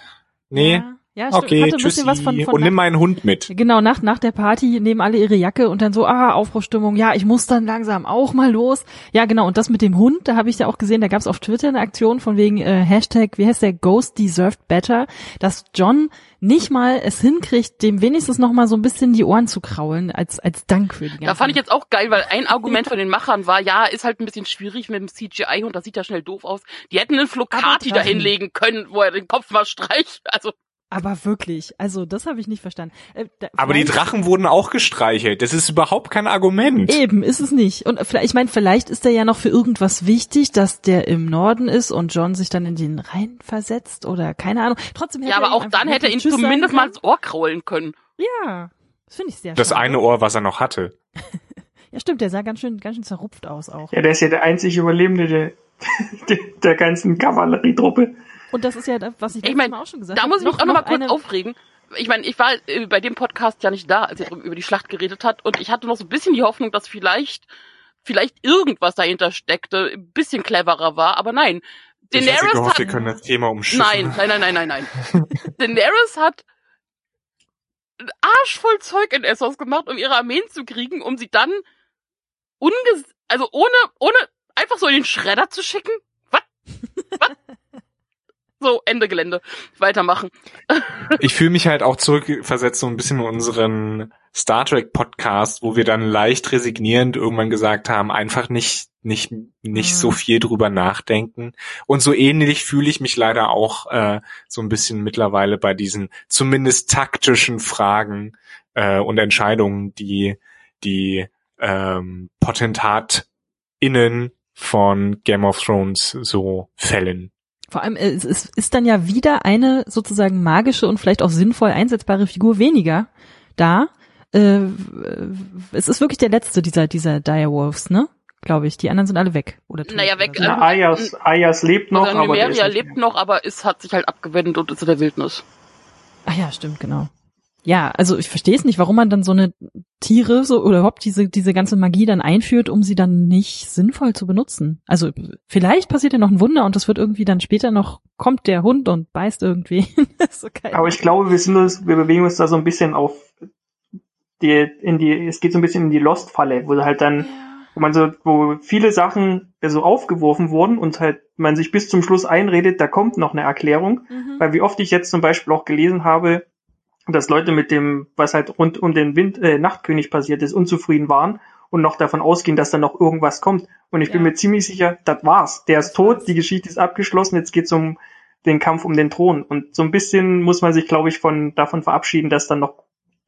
nee. Ja. Ja, stimmt. Okay, Hatte ein tschüssi. Was von, von und nimm meinen Hund mit. Genau, nach, nach der Party nehmen alle ihre Jacke und dann so, ah, Aufbruchstimmung, ja, ich muss dann langsam auch mal los. Ja, genau, und das mit dem Hund, da habe ich ja auch gesehen, da gab es auf Twitter eine Aktion von wegen äh, Hashtag, wie heißt der, Ghost Deserved Better, dass John nicht mal es hinkriegt, dem wenigstens noch mal so ein bisschen die Ohren zu kraulen, als, als Dank für die ganze Da fand ich jetzt auch geil, weil ein Argument von den Machern war, ja, ist halt ein bisschen schwierig mit dem CGI-Hund, das sieht ja schnell doof aus. Die hätten einen Flocati da hinlegen können, wo er den Kopf mal streicht, also aber wirklich, also das habe ich nicht verstanden. Äh, da, aber die Drachen wurden auch gestreichelt. Das ist überhaupt kein Argument. Eben, ist es nicht. Und vielleicht, ich meine, vielleicht ist er ja noch für irgendwas wichtig, dass der im Norden ist und John sich dann in den Rhein versetzt oder keine Ahnung. Trotzdem hätte Ja, aber auch dann hätte er ihn Tschüss zumindest mal ins Ohr kraulen können. Ja, das finde ich sehr Das schade. eine Ohr, was er noch hatte. ja, stimmt, der sah ganz schön, ganz schön zerrupft aus auch. Ja, der ist ja der einzige Überlebende der, der ganzen Kavallerietruppe. Und das ist ja das, was ich, ich mein, auch schon gesagt habe. Da muss ich mich auch noch mal kurz aufregen. Ich meine, ich war äh, bei dem Podcast ja nicht da, als er über die Schlacht geredet hat und ich hatte noch so ein bisschen die Hoffnung, dass vielleicht vielleicht irgendwas dahinter steckte, ein bisschen cleverer war, aber nein. Daenerys ich gehofft, hat, wir können das Thema umschiffen. Nein, nein, nein, nein, nein, nein. Daenerys hat ein Arsch voll Zeug in Essos gemacht, um ihre Armeen zu kriegen, um sie dann unges also ohne ohne einfach so in den Schredder zu schicken. Was? Was? So, Ende Gelände. Weitermachen. ich fühle mich halt auch zurückversetzt so ein bisschen in unseren Star Trek Podcast, wo wir dann leicht resignierend irgendwann gesagt haben, einfach nicht nicht nicht mhm. so viel drüber nachdenken. Und so ähnlich fühle ich mich leider auch äh, so ein bisschen mittlerweile bei diesen zumindest taktischen Fragen äh, und Entscheidungen, die die ähm, PotentatInnen von Game of Thrones so fällen. Vor allem, es ist dann ja wieder eine sozusagen magische und vielleicht auch sinnvoll einsetzbare Figur weniger da. Äh, es ist wirklich der letzte dieser, dieser Direwolves, ne? Glaube ich. Die anderen sind alle weg. Oder naja, weg. So. Na, Ayas, Ayas lebt noch, also aber Numeria lebt noch, aber es hat sich halt abgewendet und ist in der Wildnis. Ah ja, stimmt, genau. Ja, also ich verstehe es nicht, warum man dann so eine Tiere so oder überhaupt diese diese ganze Magie dann einführt, um sie dann nicht sinnvoll zu benutzen. Also vielleicht passiert ja noch ein Wunder und das wird irgendwie dann später noch kommt der Hund und beißt irgendwie. so Aber ich glaube, wir sind uns, wir bewegen uns da so ein bisschen auf die in die es geht so ein bisschen in die Lost Falle, wo halt dann wo man so wo viele Sachen so aufgeworfen wurden und halt man sich bis zum Schluss einredet, da kommt noch eine Erklärung, mhm. weil wie oft ich jetzt zum Beispiel auch gelesen habe, dass Leute mit dem, was halt rund um den Wind, äh, Nachtkönig passiert ist, unzufrieden waren und noch davon ausgehen, dass da noch irgendwas kommt. Und ich ja. bin mir ziemlich sicher, das war's. Der ist tot, die Geschichte ist abgeschlossen, jetzt geht's um den Kampf um den Thron. Und so ein bisschen muss man sich, glaube ich, von davon verabschieden, dass dann noch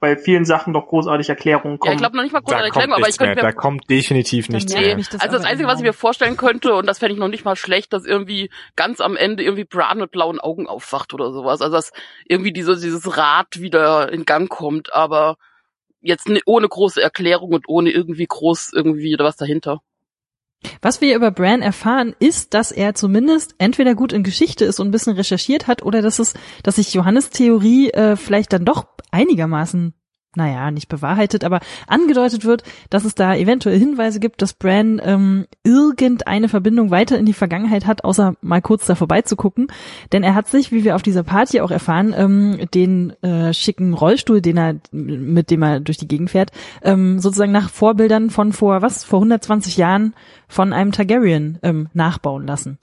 bei vielen Sachen noch großartig Erklärungen kommen. Ja, ich glaube noch nicht mal großartige Erklärungen, aber ich könnte mir, da kommt definitiv nichts mehr. Das also das Einzige, was ich mir vorstellen könnte, und das fände ich noch nicht mal schlecht, dass irgendwie ganz am Ende irgendwie Bran mit blauen Augen aufwacht oder sowas. Also dass irgendwie diese, dieses Rad wieder in Gang kommt, aber jetzt ohne große Erklärung und ohne irgendwie groß irgendwie was dahinter. Was wir über Bran erfahren, ist, dass er zumindest entweder gut in Geschichte ist und ein bisschen recherchiert hat, oder dass es, dass sich Johannes Theorie äh, vielleicht dann doch einigermaßen naja, nicht bewahrheitet, aber angedeutet wird, dass es da eventuell Hinweise gibt, dass Bran ähm, irgendeine Verbindung weiter in die Vergangenheit hat, außer mal kurz da vorbeizugucken. Denn er hat sich, wie wir auf dieser Party auch erfahren, ähm, den äh, schicken Rollstuhl, den er, mit dem er durch die Gegend fährt, ähm, sozusagen nach Vorbildern von vor, was, vor 120 Jahren von einem Targaryen ähm, nachbauen lassen.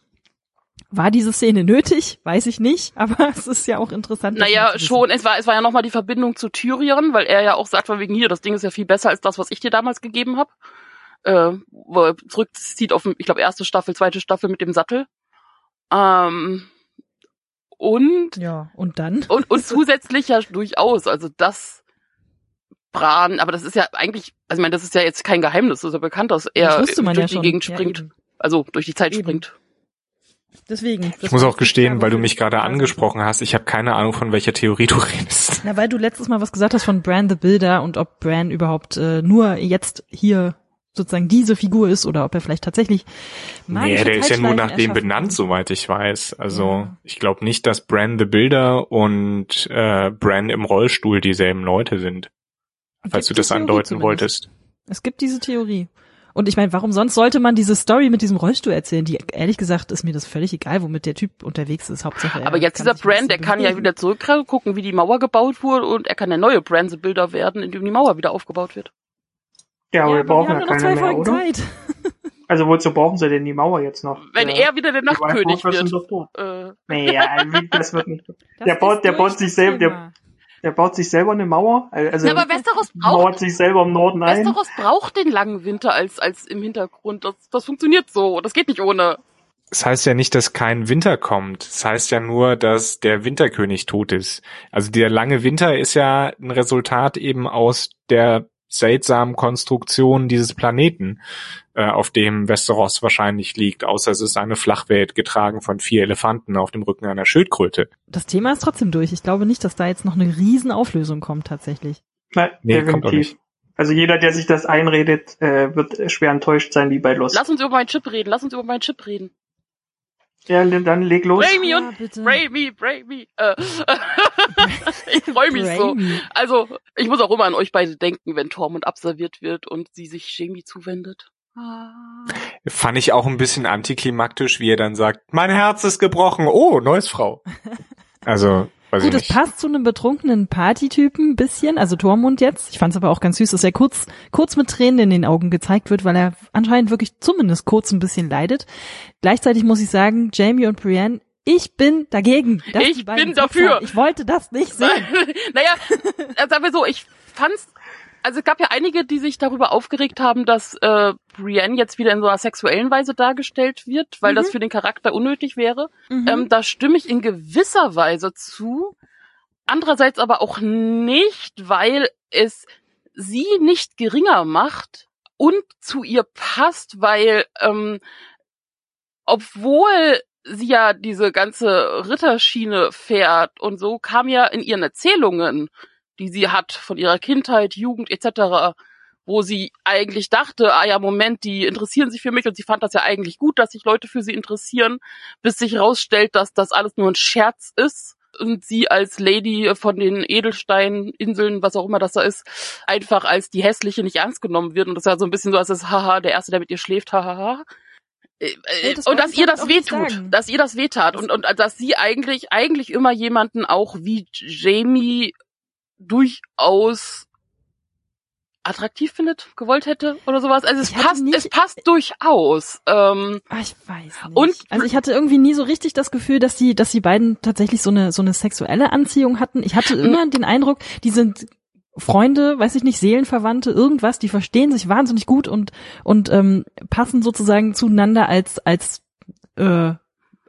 War diese Szene nötig? Weiß ich nicht, aber es ist ja auch interessant. Naja, schon. Es war, es war ja nochmal die Verbindung zu Tyrion, weil er ja auch sagt, von wegen hier, das Ding ist ja viel besser als das, was ich dir damals gegeben habe. Äh, wo er zurückzieht auf, ich glaube, erste Staffel, zweite Staffel mit dem Sattel. Ähm, und ja, und dann? Und, und zusätzlich ja durchaus, also das Bran, aber das ist ja eigentlich, also ich meine, das ist ja jetzt kein Geheimnis, das ist ja bekannt, dass er durch ja die Gegend springt. Ja, also durch die Zeit eben. springt. Deswegen. Ich muss auch gestehen, weil du mich gerade angesprochen hast, ich habe keine Ahnung, von welcher Theorie du redest. Na, weil du letztes Mal was gesagt hast von Bran the Builder und ob Bran überhaupt äh, nur jetzt hier sozusagen diese Figur ist oder ob er vielleicht tatsächlich Nee, der ist ja nur nach dem benannt, soweit ich weiß. Also ja. ich glaube nicht, dass Bran the Builder und äh, Bran im Rollstuhl dieselben Leute sind. Falls du das Theorie andeuten zumindest. wolltest. Es gibt diese Theorie. Und ich meine, warum sonst sollte man diese Story mit diesem Rollstuhl erzählen? Die ehrlich gesagt ist mir das völlig egal, womit der Typ unterwegs ist. Hauptsache. Aber jetzt dieser Brand, der kann ja wieder zurückgucken, wie die Mauer gebaut wurde, und er kann der neue Brand-Bilder werden, in dem die Mauer wieder aufgebaut wird. Ja, aber ja, wir brauchen ja keine mehr, oder? Zeit. Also wozu brauchen sie denn die Mauer jetzt noch? Wenn äh, er wieder der Nachtkönig wird. Äh. Naja, das wird nicht. Das der baut, der baut sich selbst, der, der baut sich selber eine Mauer. Also ja, aber Westeros braucht, mauert sich selber im Norden ein. Westeros braucht den langen Winter als, als im Hintergrund. Das, das funktioniert so. Das geht nicht ohne. Es heißt ja nicht, dass kein Winter kommt. Es heißt ja nur, dass der Winterkönig tot ist. Also der lange Winter ist ja ein Resultat eben aus der seltsamen Konstruktion dieses Planeten, äh, auf dem Westeros wahrscheinlich liegt, außer es ist eine Flachwelt getragen von vier Elefanten auf dem Rücken einer Schildkröte. Das Thema ist trotzdem durch. Ich glaube nicht, dass da jetzt noch eine Riesenauflösung kommt tatsächlich. Nein, nee, definitiv. Also jeder, der sich das einredet, äh, wird schwer enttäuscht sein wie bei Lost. Lass uns über meinen Chip reden, lass uns über meinen Chip reden. Ja, dann leg los. Bramy und ja, Bramy, Bramy. Äh, ich freue mich so. Also, ich muss auch immer an euch beide denken, wenn Tormund abserviert wird und sie sich Jamie zuwendet. Ah. Fand ich auch ein bisschen antiklimaktisch, wie er dann sagt, mein Herz ist gebrochen. Oh, neues Frau. Also, Weiß Gut, es passt zu einem betrunkenen Partytypen bisschen, also Tormund jetzt. Ich fand es aber auch ganz süß, dass er kurz, kurz mit Tränen in den Augen gezeigt wird, weil er anscheinend wirklich zumindest kurz ein bisschen leidet. Gleichzeitig muss ich sagen, Jamie und Brienne, ich bin dagegen. ich bin dafür. Ich wollte das nicht sehen. naja, sagen wir so, ich fand's also es gab ja einige, die sich darüber aufgeregt haben, dass äh, Brienne jetzt wieder in so einer sexuellen Weise dargestellt wird, weil mhm. das für den Charakter unnötig wäre. Mhm. Ähm, da stimme ich in gewisser Weise zu. Andererseits aber auch nicht, weil es sie nicht geringer macht und zu ihr passt, weil ähm, obwohl sie ja diese ganze Ritterschiene fährt und so kam ja in ihren Erzählungen die sie hat von ihrer Kindheit, Jugend etc., wo sie eigentlich dachte, ah ja, Moment, die interessieren sich für mich und sie fand das ja eigentlich gut, dass sich Leute für sie interessieren, bis sich herausstellt, dass das alles nur ein Scherz ist und sie als Lady von den Edelsteininseln, was auch immer das da ist, einfach als die hässliche nicht ernst genommen wird und das ist ja so ein bisschen so, als das haha, der erste, der mit ihr schläft, hahaha. Äh, äh, das und dass ihr das wehtut, dass ihr das wehtat und, und dass sie eigentlich, eigentlich immer jemanden auch wie Jamie durchaus attraktiv findet, gewollt hätte oder sowas. Also es passt, nicht, es passt durchaus. Ähm, ah, ich weiß nicht. Und also ich hatte irgendwie nie so richtig das Gefühl, dass die, dass die beiden tatsächlich so eine so eine sexuelle Anziehung hatten. Ich hatte immer den Eindruck, die sind Freunde, weiß ich nicht, Seelenverwandte, irgendwas, die verstehen sich wahnsinnig gut und und ähm, passen sozusagen zueinander als als äh,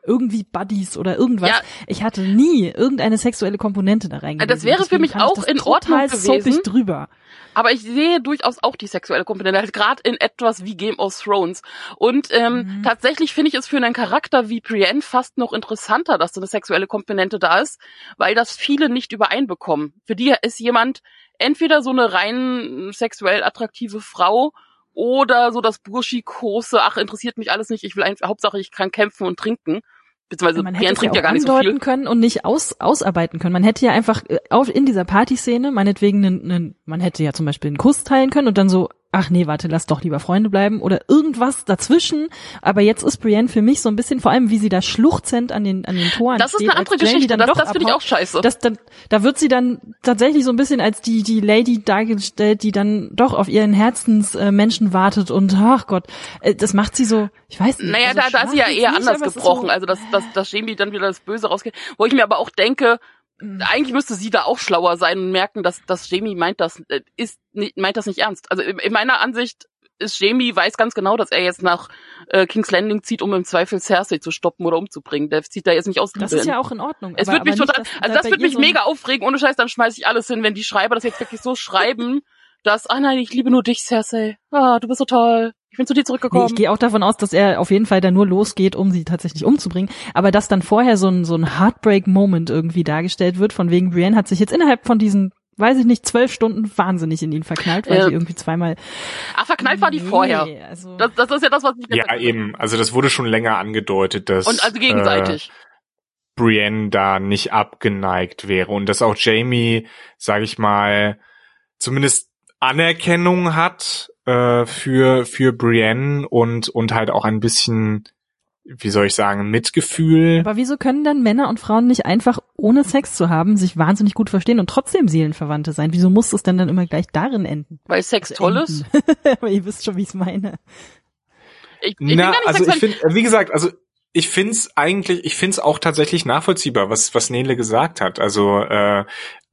irgendwie Buddies oder irgendwas. Ja. Ich hatte nie irgendeine sexuelle Komponente da reingegangen. Das wäre für mich auch in Ordnung gewesen. drüber. Aber ich sehe durchaus auch die sexuelle Komponente, halt gerade in etwas wie Game of Thrones. Und ähm, mhm. tatsächlich finde ich es für einen Charakter wie Brienne fast noch interessanter, dass so eine sexuelle Komponente da ist, weil das viele nicht übereinbekommen. Für die ist jemand entweder so eine rein sexuell attraktive Frau oder so das Burschikose, ach, interessiert mich alles nicht, ich will einfach, Hauptsache ich kann kämpfen und trinken. Beziehungsweise man hätte trinkt ja gar nicht so viel. können und nicht aus, ausarbeiten können. Man hätte ja einfach äh, auf, in dieser Partyszene, meinetwegen, einen, einen, man hätte ja zum Beispiel einen Kuss teilen können und dann so, ach nee, warte, lass doch lieber Freunde bleiben oder irgendwas dazwischen. Aber jetzt ist Brienne für mich so ein bisschen, vor allem wie sie da schluchzend an den, an den Toren Das steht, ist eine andere Geschichte, das, das finde ich auch scheiße. Das, da, da wird sie dann tatsächlich so ein bisschen als die, die Lady dargestellt, die dann doch auf ihren Herzensmenschen äh, wartet und, ach Gott, äh, das macht sie so, ich weiß nicht. Naja, also da, da ist sie ja eher nicht, anders gebrochen, so, also dass, dass, dass Jamie dann wieder das Böse rausgeht, wo ich mir aber auch denke. Eigentlich müsste sie da auch schlauer sein und merken, dass, dass Jamie meint das, äh, ist, meint das nicht ernst. Also in, in meiner Ansicht ist Jamie weiß ganz genau, dass er jetzt nach äh, King's Landing zieht, um im Zweifel Cersei zu stoppen oder umzubringen. Der zieht da jetzt nicht aus Das ist ja auch in Ordnung. Es wird mich total, nicht, also das wird mich so mega aufregen. Ohne Scheiß, dann schmeiß ich alles hin, wenn die Schreiber das jetzt wirklich so schreiben, dass, ah nein, ich liebe nur dich, Cersei. Ah, du bist so toll. Ich bin zu dir zurückgekommen. Nee, ich gehe auch davon aus, dass er auf jeden Fall da nur losgeht, um sie tatsächlich umzubringen. Aber dass dann vorher so ein, so ein Heartbreak-Moment irgendwie dargestellt wird, von wegen Brienne hat sich jetzt innerhalb von diesen weiß ich nicht, zwölf Stunden wahnsinnig in ihn verknallt, weil äh, sie irgendwie zweimal. Ah, verknallt war die nee, vorher. Also das, das ist ja das, was ich Ja, eben. Also das wurde schon länger angedeutet, dass. Und also gegenseitig. Äh, Brienne da nicht abgeneigt wäre und dass auch Jamie, sag ich mal, zumindest Anerkennung hat äh, für für Brienne und und halt auch ein bisschen wie soll ich sagen, Mitgefühl. Aber wieso können dann Männer und Frauen nicht einfach ohne Sex zu haben, sich wahnsinnig gut verstehen und trotzdem Seelenverwandte sein? Wieso muss es denn dann immer gleich darin enden? Weil Sex also toll ist? Aber ihr wisst schon, wie ich es meine. Ich, ich Na, also ich finde, wie gesagt, also ich find's eigentlich, ich find's auch tatsächlich nachvollziehbar, was was Nele gesagt hat. Also äh,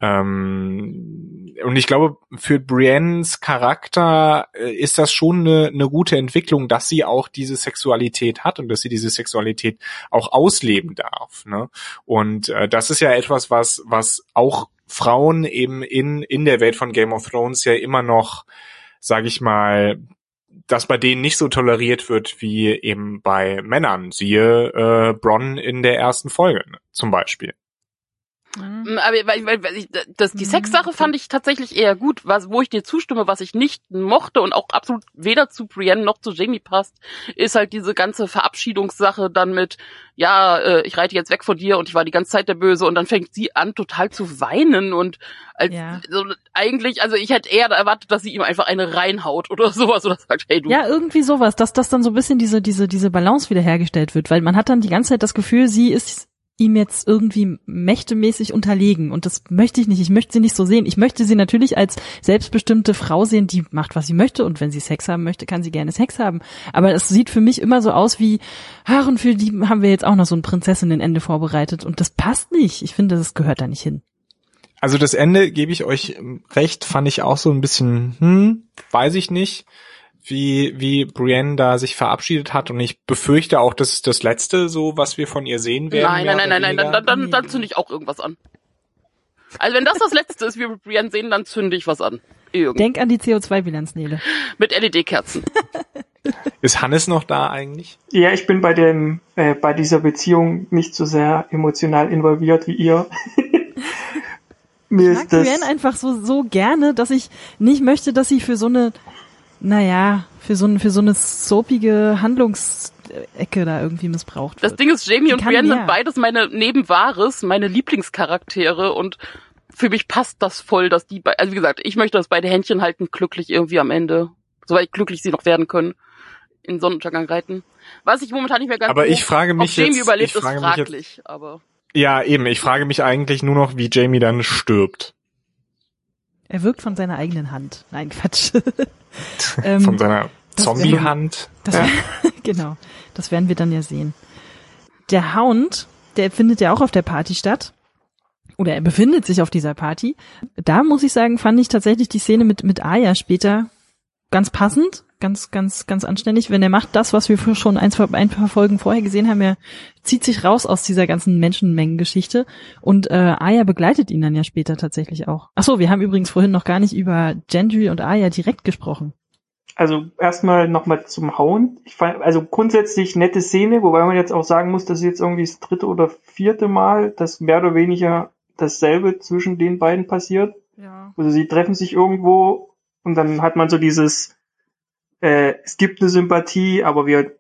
ähm, und ich glaube, für Briennes Charakter äh, ist das schon eine, eine gute Entwicklung, dass sie auch diese Sexualität hat und dass sie diese Sexualität auch ausleben darf. Ne? Und äh, das ist ja etwas, was was auch Frauen eben in in der Welt von Game of Thrones ja immer noch, sage ich mal, dass bei denen nicht so toleriert wird wie eben bei Männern. Siehe äh, Bronn in der ersten Folge ne, zum Beispiel. Mhm. Aber weil, weil, weil ich, das, die mhm. Sexsache fand ich tatsächlich eher gut, was, wo ich dir zustimme, was ich nicht mochte und auch absolut weder zu Brienne noch zu Jamie passt, ist halt diese ganze Verabschiedungssache dann mit, ja, äh, ich reite jetzt weg von dir und ich war die ganze Zeit der Böse und dann fängt sie an total zu weinen und als, ja. so, eigentlich, also ich hätte eher erwartet, dass sie ihm einfach eine reinhaut oder sowas oder sagt, hey du. Ja, irgendwie sowas, dass das dann so ein bisschen diese, diese, diese Balance wiederhergestellt wird, weil man hat dann die ganze Zeit das Gefühl, sie ist ihm jetzt irgendwie mächtemäßig unterlegen. Und das möchte ich nicht. Ich möchte sie nicht so sehen. Ich möchte sie natürlich als selbstbestimmte Frau sehen, die macht, was sie möchte. Und wenn sie Sex haben möchte, kann sie gerne Sex haben. Aber es sieht für mich immer so aus wie, ach, für die haben wir jetzt auch noch so ein Prinzessinnenende vorbereitet. Und das passt nicht. Ich finde, das gehört da nicht hin. Also das Ende, gebe ich euch recht, fand ich auch so ein bisschen, hm, weiß ich nicht wie, wie Brienne da sich verabschiedet hat und ich befürchte auch, das ist das letzte so, was wir von ihr sehen werden. Nein, nein, nein, nein, nein, dann, dann, dann, dann zünde ich auch irgendwas an. Also wenn das das letzte ist, wie wir Brienne sehen, dann zünde ich was an. Irgend. Denk an die CO2-Bilanz, Nele. Mit LED-Kerzen. ist Hannes noch da eigentlich? Ja, ich bin bei dem, äh, bei dieser Beziehung nicht so sehr emotional involviert wie ihr. Mir ich mag Brienne einfach so, so gerne, dass ich nicht möchte, dass sie für so eine naja, für so, für so eine soapige Handlungsecke da irgendwie missbraucht wird. Das Ding ist, Jamie und Brienne sind beides meine Nebenwahres, meine Lieblingscharaktere und für mich passt das voll, dass die, also wie gesagt, ich möchte, dass beide Händchen halten, glücklich irgendwie am Ende, soweit glücklich sie noch werden können, in Sonnenuntergang reiten. Was ich momentan nicht mehr ganz Aber ich frage mich Jamie jetzt, überlebt, ich frage ist fraglich, jetzt, aber. Ja, eben, ich frage mich eigentlich nur noch, wie Jamie dann stirbt. Er wirkt von seiner eigenen Hand. Nein, Quatsch. ähm, von seiner Zombie-Hand. Ja. genau, das werden wir dann ja sehen. Der Hound, der findet ja auch auf der Party statt. Oder er befindet sich auf dieser Party. Da muss ich sagen, fand ich tatsächlich die Szene mit, mit Aya später ganz passend ganz, ganz, ganz anständig. Wenn er macht das, was wir schon ein, ein paar Folgen vorher gesehen haben, er zieht sich raus aus dieser ganzen Menschenmengengeschichte und äh, Aya begleitet ihn dann ja später tatsächlich auch. Ach so, wir haben übrigens vorhin noch gar nicht über Gendry und Aya direkt gesprochen. Also erstmal nochmal zum Hauen. Ich fand, also grundsätzlich nette Szene, wobei man jetzt auch sagen muss, dass jetzt irgendwie das dritte oder vierte Mal, dass mehr oder weniger dasselbe zwischen den beiden passiert. Ja. Also sie treffen sich irgendwo und dann hat man so dieses äh, es gibt eine Sympathie, aber wir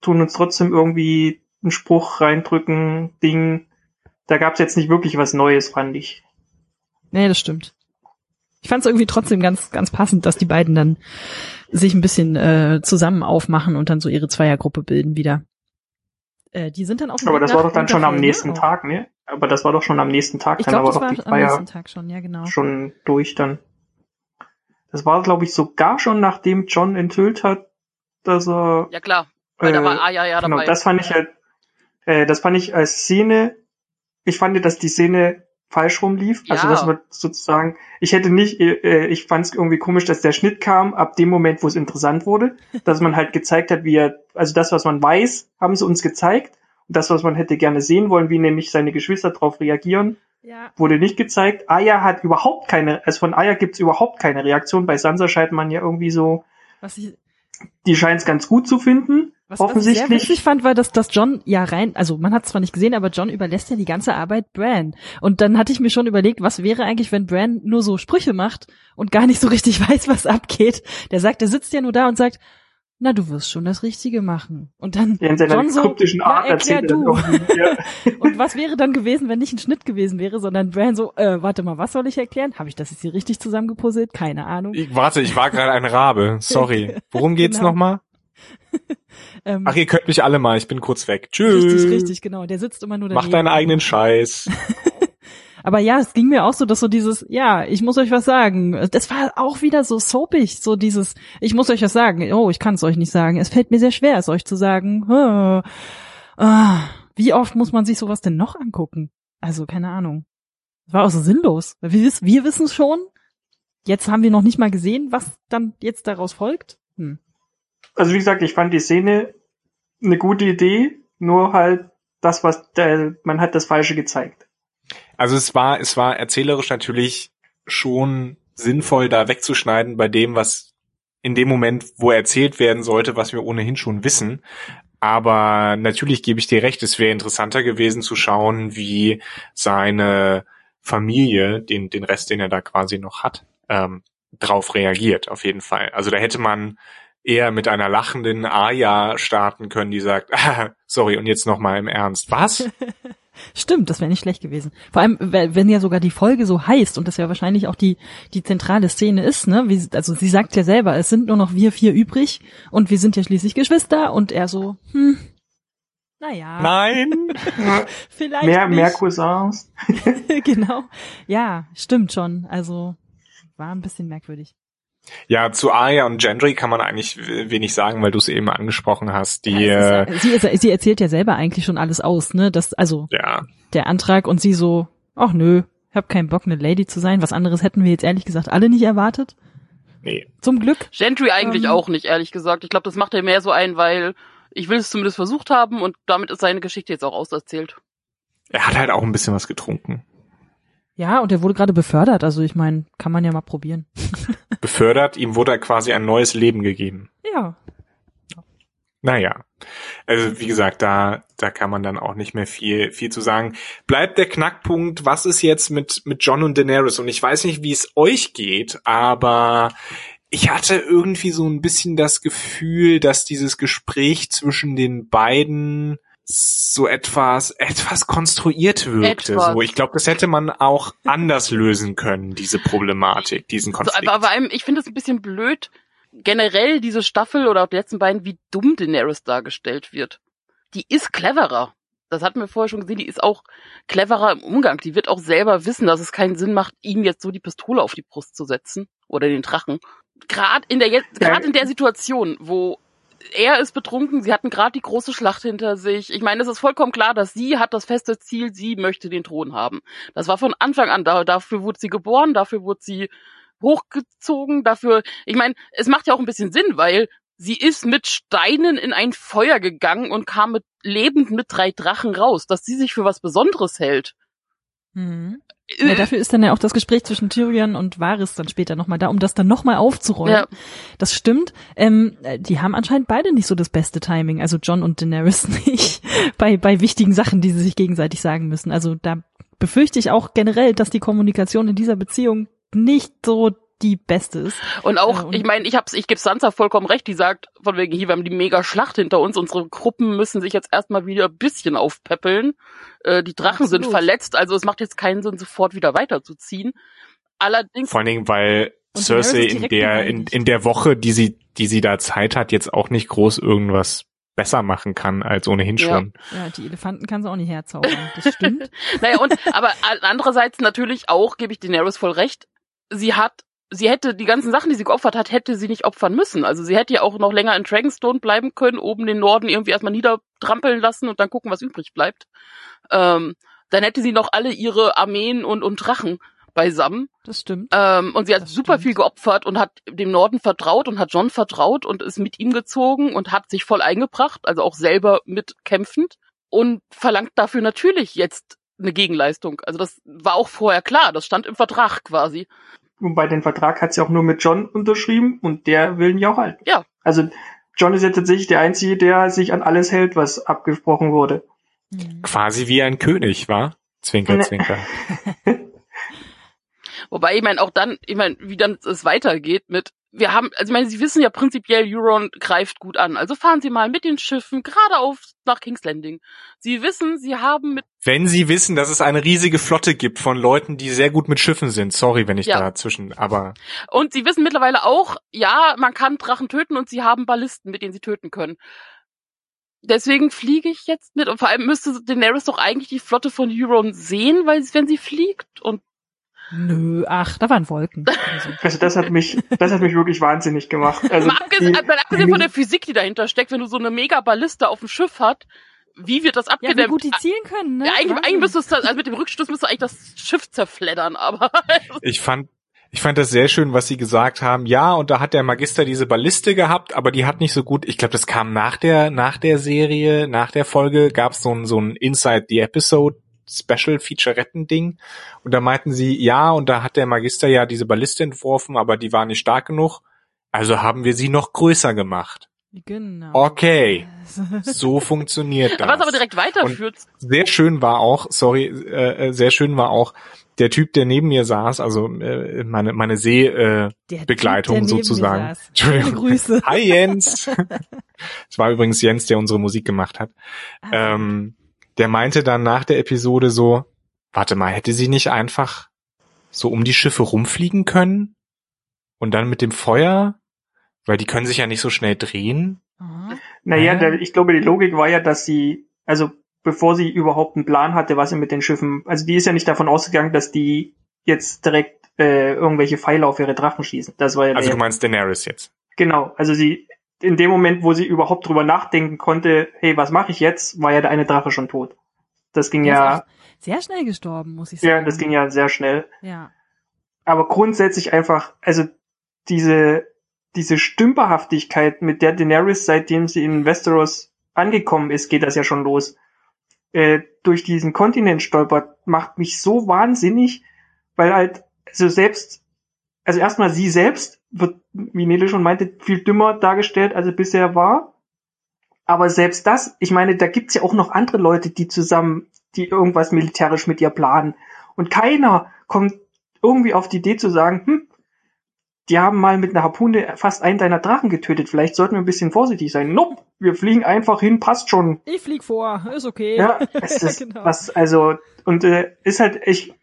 tun uns trotzdem irgendwie einen Spruch reindrücken, Ding. Da gab's jetzt nicht wirklich was Neues, fand ich. Nee, das stimmt. Ich fand es irgendwie trotzdem ganz, ganz passend, dass die beiden dann sich ein bisschen äh, zusammen aufmachen und dann so ihre Zweiergruppe bilden wieder. Äh, die sind dann auch. Aber das war doch dann schon am nächsten ne? Tag, ne? Aber das war doch schon am nächsten Tag. Ich glaube, das war doch am nächsten Tag schon, ja genau. Schon durch dann. Das war, glaube ich, sogar schon nachdem John enthüllt hat, dass er. Ja klar, weil äh, da war Aya ja genau, dabei. Das fand ich halt, äh, das fand ich als Szene. Ich fand, dass die Szene falsch rumlief. Also, ja. Also dass man sozusagen, ich hätte nicht, äh, ich fand es irgendwie komisch, dass der Schnitt kam ab dem Moment, wo es interessant wurde, dass man halt gezeigt hat, wie er, also das, was man weiß, haben sie uns gezeigt. Und das, was man hätte gerne sehen wollen, wie nämlich seine Geschwister darauf reagieren, ja. Wurde nicht gezeigt. Aya hat überhaupt keine, also von Aya gibt's überhaupt keine Reaktion. Bei Sansa scheint man ja irgendwie so, Was ich, die scheint es ganz gut zu finden. Was, offensichtlich. Was ich sehr wichtig fand, war, dass, dass John ja rein, also man hat es zwar nicht gesehen, aber John überlässt ja die ganze Arbeit Bran. Und dann hatte ich mir schon überlegt, was wäre eigentlich, wenn Bran nur so Sprüche macht und gar nicht so richtig weiß, was abgeht. Der sagt, der sitzt ja nur da und sagt, na, du wirst schon das Richtige machen. Und dann ja, in seiner John so, kryptischen Art ja, erklär du. Ja. und was wäre dann gewesen, wenn nicht ein Schnitt gewesen wäre, sondern Bran so, äh, warte mal, was soll ich erklären? Habe ich das jetzt hier richtig zusammengepuzzelt? Keine Ahnung. Ich, warte, ich war gerade ein Rabe. Sorry. Worum geht's genau. nochmal? ähm, Ach, ihr könnt mich alle mal, ich bin kurz weg. Tschüss. Richtig, richtig, genau. Der sitzt immer nur daneben. Mach deinen eigenen Scheiß. Aber ja, es ging mir auch so, dass so dieses, ja, ich muss euch was sagen. Das war auch wieder so soapig, so dieses, ich muss euch was sagen. Oh, ich kann es euch nicht sagen. Es fällt mir sehr schwer, es euch zu sagen. Oh. Wie oft muss man sich sowas denn noch angucken? Also, keine Ahnung. War auch so sinnlos. Wir, wir wissen es schon. Jetzt haben wir noch nicht mal gesehen, was dann jetzt daraus folgt. Hm. Also, wie gesagt, ich fand die Szene eine gute Idee, nur halt das, was der, man hat das Falsche gezeigt. Also es war, es war erzählerisch natürlich schon sinnvoll, da wegzuschneiden bei dem, was in dem Moment, wo erzählt werden sollte, was wir ohnehin schon wissen. Aber natürlich gebe ich dir recht, es wäre interessanter gewesen zu schauen, wie seine Familie, den, den Rest, den er da quasi noch hat, ähm, drauf reagiert, auf jeden Fall. Also da hätte man eher mit einer lachenden Aya starten können, die sagt, sorry, und jetzt nochmal im Ernst, was? Stimmt, das wäre nicht schlecht gewesen. Vor allem, wenn ja sogar die Folge so heißt und das ja wahrscheinlich auch die, die zentrale Szene ist, ne? Wie, also sie sagt ja selber, es sind nur noch wir vier übrig und wir sind ja schließlich Geschwister und er so, hm, naja. Nein. Vielleicht. Mehr, nicht. mehr Cousins. genau. Ja, stimmt schon. Also, war ein bisschen merkwürdig. Ja, zu Aya und Gendry kann man eigentlich wenig sagen, weil du es eben angesprochen hast. Die, ja, ist, sie, ist, sie erzählt ja selber eigentlich schon alles aus, ne? Das, also ja. der Antrag und sie so, ach nö, ich hab keinen Bock, eine Lady zu sein. Was anderes hätten wir jetzt ehrlich gesagt alle nicht erwartet. Nee. Zum Glück. Gentry eigentlich ähm, auch nicht, ehrlich gesagt. Ich glaube, das macht er mehr so ein, weil ich will es zumindest versucht haben und damit ist seine Geschichte jetzt auch auserzählt. Er hat halt auch ein bisschen was getrunken. Ja, und er wurde gerade befördert, also ich meine, kann man ja mal probieren. befördert, ihm wurde quasi ein neues Leben gegeben. Ja. Naja. Also wie gesagt, da, da kann man dann auch nicht mehr viel, viel zu sagen. Bleibt der Knackpunkt, was ist jetzt mit, mit John und Daenerys? Und ich weiß nicht, wie es euch geht, aber ich hatte irgendwie so ein bisschen das Gefühl, dass dieses Gespräch zwischen den beiden so etwas etwas konstruiert wirkte. Etwas. So, ich glaube, das hätte man auch anders lösen können, diese Problematik, diesen Konflikt. So, aber, aber ich finde es ein bisschen blöd, generell diese Staffel oder auch die letzten beiden, wie dumm Daenerys dargestellt wird. Die ist cleverer. Das hatten wir vorher schon gesehen, die ist auch cleverer im Umgang. Die wird auch selber wissen, dass es keinen Sinn macht, ihm jetzt so die Pistole auf die Brust zu setzen oder den Drachen. Gerade in der gerade in der Situation, wo er ist betrunken, sie hatten gerade die große Schlacht hinter sich. Ich meine, es ist vollkommen klar, dass sie hat das feste Ziel, sie möchte den Thron haben. Das war von Anfang an da. Dafür wurde sie geboren, dafür wurde sie hochgezogen, dafür. Ich meine, es macht ja auch ein bisschen Sinn, weil sie ist mit Steinen in ein Feuer gegangen und kam mit lebend mit drei Drachen raus, dass sie sich für was Besonderes hält. Mhm. Ja, dafür ist dann ja auch das Gespräch zwischen Tyrion und Varys dann später nochmal da, um das dann nochmal aufzuräumen. Ja. Das stimmt. Ähm, die haben anscheinend beide nicht so das beste Timing, also John und Daenerys nicht, bei, bei wichtigen Sachen, die sie sich gegenseitig sagen müssen. Also da befürchte ich auch generell, dass die Kommunikation in dieser Beziehung nicht so die beste ist. Und auch, und ich meine, ich hab's, ich gebe Sansa vollkommen recht, die sagt, von wegen hier, wir haben die mega Schlacht hinter uns, unsere Gruppen müssen sich jetzt erstmal wieder ein bisschen aufpäppeln. Äh, die Drachen Absolut. sind verletzt, also es macht jetzt keinen Sinn, sofort wieder weiterzuziehen. Allerdings. Vor allen Dingen, weil Cersei in der, in, in der Woche, die sie, die sie da Zeit hat, jetzt auch nicht groß irgendwas besser machen kann als ohnehin schon. Ja, ja die Elefanten kann sie auch nicht herzaubern, das stimmt. naja, und, aber andererseits natürlich auch, gebe ich Daenerys voll recht, sie hat sie hätte die ganzen Sachen, die sie geopfert hat, hätte sie nicht opfern müssen. Also sie hätte ja auch noch länger in Dragonstone bleiben können, oben den Norden irgendwie erstmal niedertrampeln lassen und dann gucken, was übrig bleibt. Ähm, dann hätte sie noch alle ihre Armeen und, und Drachen beisammen. Das stimmt. Ähm, und sie hat das super stimmt. viel geopfert und hat dem Norden vertraut und hat John vertraut und ist mit ihm gezogen und hat sich voll eingebracht, also auch selber mitkämpfend und verlangt dafür natürlich jetzt eine Gegenleistung. Also das war auch vorher klar, das stand im Vertrag quasi. Wobei den Vertrag hat sie auch nur mit John unterschrieben und der will ihn ja auch halten. Ja, Also John ist ja tatsächlich der Einzige, der sich an alles hält, was abgesprochen wurde. Mhm. Quasi wie ein König, war? Zwinker, zwinker. Wobei, ich meine, auch dann, ich meine, wie dann es weitergeht mit, wir haben, also ich meine, Sie wissen ja prinzipiell, Euron greift gut an. Also fahren Sie mal mit den Schiffen geradeauf nach King's Landing. Sie wissen, Sie haben mit... Wenn Sie wissen, dass es eine riesige Flotte gibt von Leuten, die sehr gut mit Schiffen sind. Sorry, wenn ich ja. dazwischen, aber... Und Sie wissen mittlerweile auch, ja, man kann Drachen töten und Sie haben Ballisten, mit denen Sie töten können. Deswegen fliege ich jetzt mit. Und vor allem müsste Daenerys doch eigentlich die Flotte von Euron sehen, weil wenn sie fliegt und Nö, ach, da waren Wolken. Also. also das hat mich, das hat mich wirklich wahnsinnig gemacht. Also mal abgesehen, die, abgesehen von der Physik, die dahinter steckt, wenn du so eine Mega-Balliste auf dem Schiff hast, wie wird das abgedämmt? Ja, wie gut die zielen können, ne? Ja, eigentlich, eigentlich müsste es, also mit dem Rückstoß müsste eigentlich das Schiff zerfleddern, aber. ich fand, ich fand das sehr schön, was sie gesagt haben. Ja, und da hat der Magister diese Balliste gehabt, aber die hat nicht so gut. Ich glaube, das kam nach der nach der Serie, nach der Folge gab es so ein so ein Inside the Episode Special Featuretten Ding und da meinten sie, ja, und da hat der Magister ja diese Balliste entworfen, aber die war nicht stark genug, also haben wir sie noch größer gemacht. Genau. Okay. So funktioniert das. Was aber direkt weiterführt. Und sehr schön war auch, sorry, äh, äh, sehr schön war auch der Typ, der neben mir saß, also äh, meine meine Seebegleitung äh, sozusagen. Entschuldigung. Grüße. Hi Jens. Es war übrigens Jens, der unsere Musik gemacht hat. Ah. Ähm, der meinte dann nach der Episode so, warte mal, hätte sie nicht einfach so um die Schiffe rumfliegen können? Und dann mit dem Feuer? Weil die können sich ja nicht so schnell drehen. Mhm. Naja, äh? der, ich glaube, die Logik war ja, dass sie, also bevor sie überhaupt einen Plan hatte, was sie mit den Schiffen, also die ist ja nicht davon ausgegangen, dass die jetzt direkt äh, irgendwelche Pfeile auf ihre Drachen schießen. Das war ja also du meinst Daenerys jetzt? Genau, also sie in dem Moment, wo sie überhaupt drüber nachdenken konnte, hey, was mache ich jetzt, war ja der eine Drache schon tot. Das ging der ja sehr schnell gestorben, muss ich sagen. Ja, das ging ja sehr schnell. Ja. Aber grundsätzlich einfach, also diese diese Stümperhaftigkeit, mit der Daenerys, seitdem sie in Westeros angekommen ist, geht das ja schon los. Äh, durch diesen Kontinent stolpert, macht mich so wahnsinnig, weil halt, also selbst, also erstmal sie selbst wird, wie Nele schon meinte, viel dümmer dargestellt, als er bisher war. Aber selbst das, ich meine, da gibt's ja auch noch andere Leute, die zusammen, die irgendwas militärisch mit ihr planen. Und keiner kommt irgendwie auf die Idee zu sagen, hm, die haben mal mit einer Harpune fast einen deiner Drachen getötet. Vielleicht sollten wir ein bisschen vorsichtig sein. Nope, wir fliegen einfach hin, passt schon. Ich flieg vor, ist okay. Ja, es ist genau. was, also, und äh, ist halt, ich,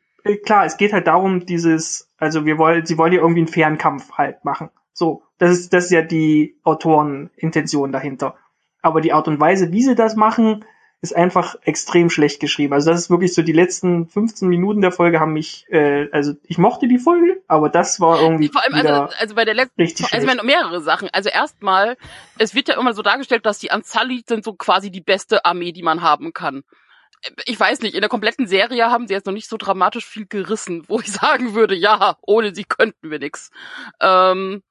klar, es geht halt darum, dieses, also wir wollen, sie wollen ja irgendwie einen fairen Kampf halt machen. So, das ist, das ist ja die Autorenintention dahinter. Aber die Art und Weise, wie sie das machen, ist einfach extrem schlecht geschrieben. Also das ist wirklich so die letzten 15 Minuten der Folge haben mich, äh, also ich mochte die Folge, aber das war irgendwie vor allem also, also bei der letzten, richtig also meine mehrere Sachen. Also erstmal, es wird ja immer so dargestellt, dass die Unsullied sind so quasi die beste Armee, die man haben kann. Ich weiß nicht, in der kompletten Serie haben sie jetzt noch nicht so dramatisch viel gerissen, wo ich sagen würde, ja, ohne sie könnten wir nix. Ähm,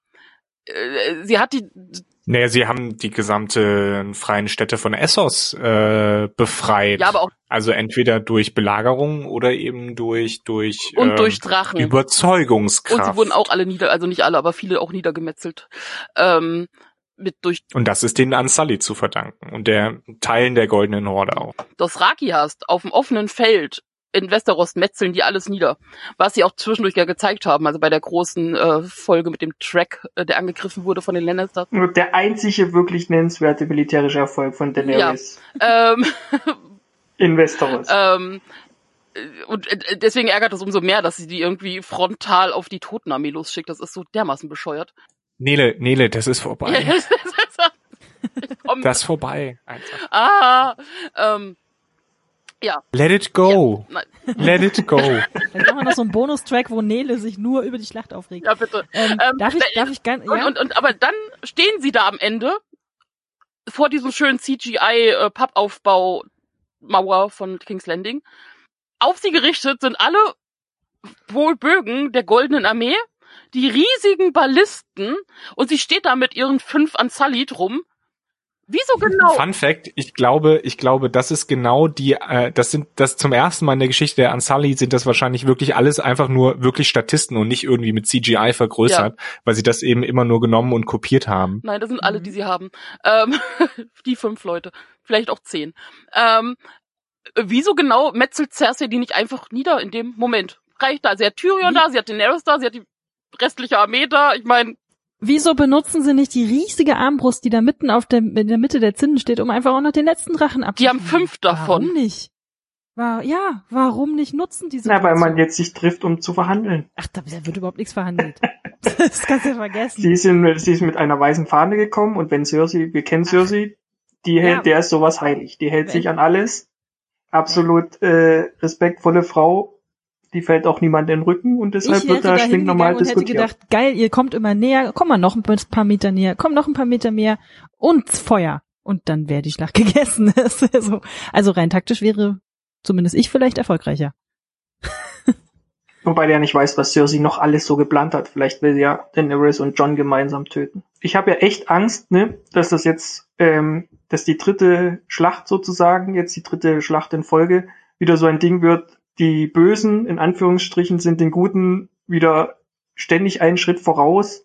äh, sie hat die naja, sie haben die gesamte freien Städte von Essos äh, befreit. Ja, aber auch also entweder durch Belagerung oder eben durch durch und äh, durch Drachen Überzeugungskraft. Und sie wurden auch alle nieder, also nicht alle, aber viele auch niedergemetzelt. Ähm, mit durch und das ist denen Unsullied zu verdanken und der Teilen der goldenen Horde auch. Raki hast auf dem offenen Feld in Westeros metzeln die alles nieder. Was sie auch zwischendurch ja gezeigt haben, also bei der großen äh, Folge mit dem Track, äh, der angegriffen wurde von den Lannisters. Der einzige wirklich nennenswerte militärische Erfolg von Daenerys. Ja. Ähm, in Westeros. Ähm, und äh, deswegen ärgert es umso mehr, dass sie die irgendwie frontal auf die Totenarmee losschickt. Das ist so dermaßen bescheuert. Nele, Nele, das ist vorbei. das ist vorbei. Einfach. Ah, ähm, ja. Let it go. Ja, Let it go. Dann machen wir noch so einen Bonustrack, wo Nele sich nur über die Schlacht aufregt. Ja, bitte. Ähm, ähm, darf ich, darf ich ganz, ja? Und, und, und, aber dann stehen sie da am Ende vor diesem schönen CGI-Pappaufbau äh, Mauer von King's Landing. Auf sie gerichtet sind alle wohl Bögen der Goldenen Armee, die riesigen Ballisten und sie steht da mit ihren fünf Unsullied rum Wieso genau? Fun Fact, ich glaube, ich glaube, das ist genau die, äh, das sind, das zum ersten Mal in der Geschichte der Unsully sind das wahrscheinlich wirklich alles einfach nur wirklich Statisten und nicht irgendwie mit CGI vergrößert, ja. weil sie das eben immer nur genommen und kopiert haben. Nein, das sind alle, die sie haben. Ähm, die fünf Leute. Vielleicht auch zehn. Ähm, wieso genau metzelt Cersei die nicht einfach nieder in dem Moment? Reicht da. Sie hat Tyrion Wie? da, sie hat Daenerys da, sie hat die restliche Armee da. Ich meine, Wieso benutzen sie nicht die riesige Armbrust, die da mitten auf der, in der Mitte der Zinnen steht, um einfach auch noch den letzten Drachen abzuschießen? Die haben fünf davon. Warum nicht? War, ja, warum nicht nutzen diese? Na, weil man jetzt sich trifft, um zu verhandeln. Ach, da wird überhaupt nichts verhandelt. das kannst du ja vergessen. Sie ist, in, sie ist mit einer weißen Fahne gekommen und wenn Cersei, wir kennen Cersei, die hält, ja. der ist sowas heilig. Die hält wenn, sich an alles. Absolut äh, respektvolle Frau die fällt auch niemand in den Rücken und deshalb wird da stinknormal diskutiert. Ich hätte gedacht, geil, ihr kommt immer näher, komm mal noch ein paar Meter näher, komm noch ein paar Meter mehr und Feuer. Und dann wäre die Schlacht gegessen. also, rein taktisch wäre zumindest ich vielleicht erfolgreicher. Wobei der nicht weiß, was Cersei noch alles so geplant hat. Vielleicht will sie ja Daenerys und John gemeinsam töten. Ich habe ja echt Angst, ne, dass das jetzt, ähm, dass die dritte Schlacht sozusagen, jetzt die dritte Schlacht in Folge, wieder so ein Ding wird, die Bösen, in Anführungsstrichen, sind den Guten wieder ständig einen Schritt voraus.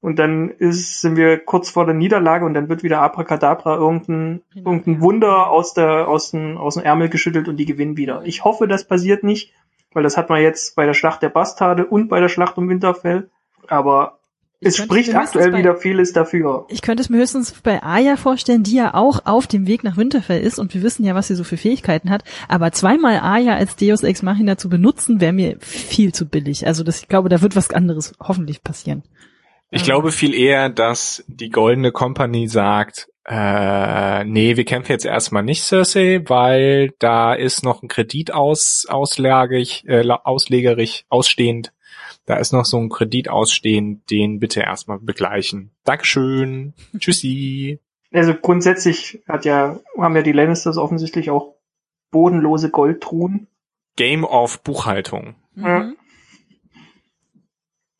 Und dann ist, sind wir kurz vor der Niederlage und dann wird wieder Abracadabra irgendein, irgendein Wunder aus der, aus dem, aus dem Ärmel geschüttelt und die gewinnen wieder. Ich hoffe, das passiert nicht, weil das hat man jetzt bei der Schlacht der Bastarde und bei der Schlacht um Winterfell. Aber es spricht aktuell bei, wieder vieles dafür. Ich könnte es mir höchstens bei Aya vorstellen, die ja auch auf dem Weg nach Winterfell ist und wir wissen ja, was sie so für Fähigkeiten hat. Aber zweimal Aya als Deus Ex Machina zu benutzen, wäre mir viel zu billig. Also das, ich glaube, da wird was anderes hoffentlich passieren. Ich glaube viel eher, dass die Goldene Company sagt, äh, nee, wir kämpfen jetzt erstmal nicht, Cersei, weil da ist noch ein Kredit aus, auslagig, äh, auslegerig, ausstehend da ist noch so ein Kredit ausstehend, den bitte erstmal begleichen. Dankeschön. Tschüssi. Also grundsätzlich hat ja, haben ja die Lannisters offensichtlich auch bodenlose Goldtruhen. Game of Buchhaltung. Mhm.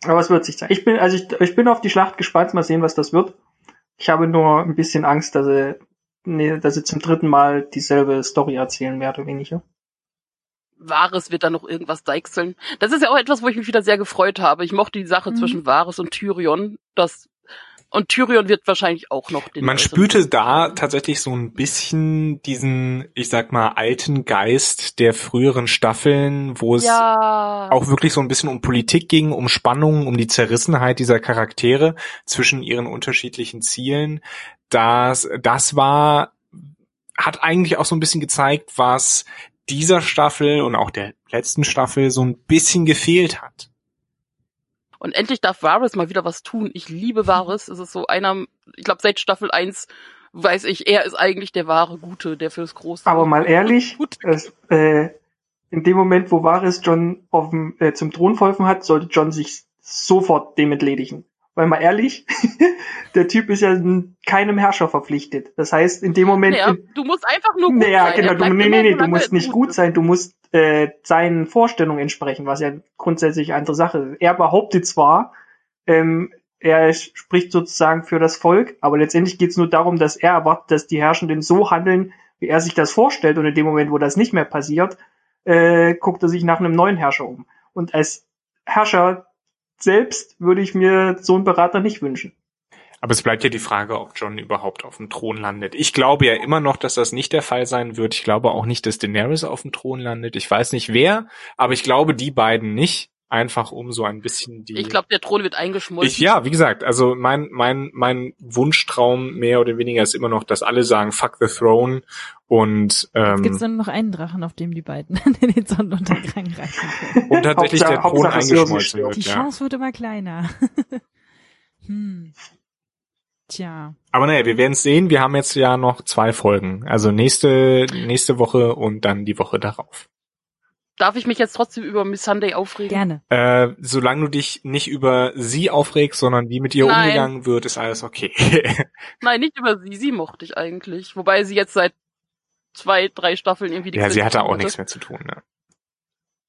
Aber es wird sich zeigen. Ich bin, also ich, ich bin auf die Schlacht gespannt, mal sehen, was das wird. Ich habe nur ein bisschen Angst, dass sie, nee, dass sie zum dritten Mal dieselbe Story erzählen, mehr oder weniger. Wahres wird da noch irgendwas deichseln. Das ist ja auch etwas, wo ich mich wieder sehr gefreut habe. Ich mochte die Sache mhm. zwischen Wahres und Tyrion. Das und Tyrion wird wahrscheinlich auch noch den. Man spürte da tatsächlich so ein bisschen diesen, ich sag mal, alten Geist der früheren Staffeln, wo es ja. auch wirklich so ein bisschen um Politik ging, um Spannungen, um die Zerrissenheit dieser Charaktere zwischen ihren unterschiedlichen Zielen. Das, das war hat eigentlich auch so ein bisschen gezeigt, was dieser Staffel und auch der letzten Staffel so ein bisschen gefehlt hat. Und endlich darf Varys mal wieder was tun. Ich liebe Varys. Es ist so einer, ich glaube seit Staffel 1 weiß ich, er ist eigentlich der wahre Gute, der fürs Große. Aber mal ehrlich, es, äh, in dem Moment, wo Varys John auf dem, äh, zum Thron verholfen hat, sollte John sich sofort dem entledigen. Weil mal ehrlich, der Typ ist ja keinem Herrscher verpflichtet. Das heißt, in dem Moment. Naja, du musst einfach nur gut naja, sein. Genau, du, nee, nee, nee, du musst nicht gut sein, du musst äh, seinen Vorstellungen entsprechen, was ja grundsätzlich eine andere Sache ist. Er behauptet zwar, ähm, er spricht sozusagen für das Volk, aber letztendlich geht es nur darum, dass er erwartet, dass die Herrschenden so handeln, wie er sich das vorstellt. Und in dem Moment, wo das nicht mehr passiert, äh, guckt er sich nach einem neuen Herrscher um. Und als Herrscher selbst würde ich mir so einen Berater nicht wünschen. Aber es bleibt ja die Frage, ob John überhaupt auf dem Thron landet. Ich glaube ja immer noch, dass das nicht der Fall sein wird. Ich glaube auch nicht, dass Daenerys auf dem Thron landet. Ich weiß nicht wer, aber ich glaube die beiden nicht einfach um so ein bisschen die. Ich glaube, der Thron wird eingeschmolzen. Ich, ja, wie gesagt, also mein mein mein Wunschtraum mehr oder weniger ist immer noch, dass alle sagen Fuck the Throne und ähm, Jetzt gibt's dann noch einen Drachen, auf dem die beiden in den Sonnenuntergang reichen können. Und tatsächlich der Thron eingeschmolzen wird. Die Chance ja. wird immer kleiner. hm. Tja. Aber naja, wir werden es sehen. Wir haben jetzt ja noch zwei Folgen. Also nächste, nächste Woche und dann die Woche darauf. Darf ich mich jetzt trotzdem über Miss Sunday aufregen? Gerne. Äh, solange du dich nicht über sie aufregst, sondern wie mit ihr Nein. umgegangen wird, ist alles okay. Nein, nicht über sie. Sie mochte ich eigentlich. Wobei sie jetzt seit zwei, drei Staffeln irgendwie die Ja, sie hatte auch nichts mehr zu tun, ne?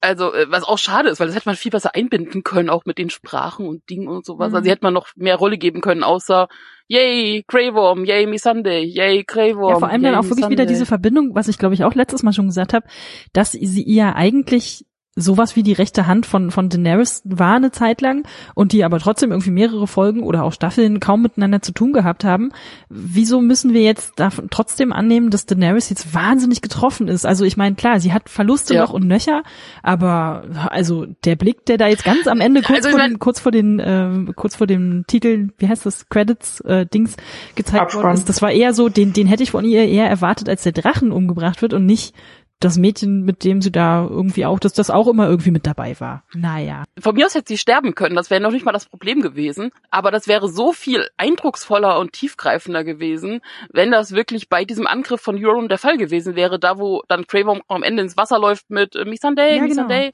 Also, äh, was auch schade ist, weil das hätte man viel besser einbinden können, auch mit den Sprachen und Dingen und sowas. Mhm. Also, hätte man noch mehr Rolle geben können, außer Yay, Grey Worm, Yay, Sunday, Yay, Grey Worm. Ja, vor allem dann auch wirklich wieder Sunday. diese Verbindung, was ich glaube ich auch letztes Mal schon gesagt habe, dass sie ihr eigentlich sowas wie die rechte Hand von, von Daenerys war eine Zeit lang und die aber trotzdem irgendwie mehrere Folgen oder auch Staffeln kaum miteinander zu tun gehabt haben. Wieso müssen wir jetzt davon trotzdem annehmen, dass Daenerys jetzt wahnsinnig getroffen ist? Also ich meine, klar, sie hat Verluste Ja. noch und nöcher, aber also der Blick, der da jetzt ganz am Ende kurz Also vor den, kurz vor den, äh, kurz vor dem Titel, wie heißt das, Credits, äh, Dings gezeigt Abspann. worden ist, das war eher so, den, den hätte ich von ihr eher erwartet, als der Drachen umgebracht wird und nicht das Mädchen, mit dem sie da irgendwie auch, dass das auch immer irgendwie mit dabei war. Naja. Von mir aus hätte sie sterben können, das wäre noch nicht mal das Problem gewesen. Aber das wäre so viel eindrucksvoller und tiefgreifender gewesen, wenn das wirklich bei diesem Angriff von Euron der Fall gewesen wäre, da wo dann Craven am Ende ins Wasser läuft mit äh, Sunday, Ja, Me genau.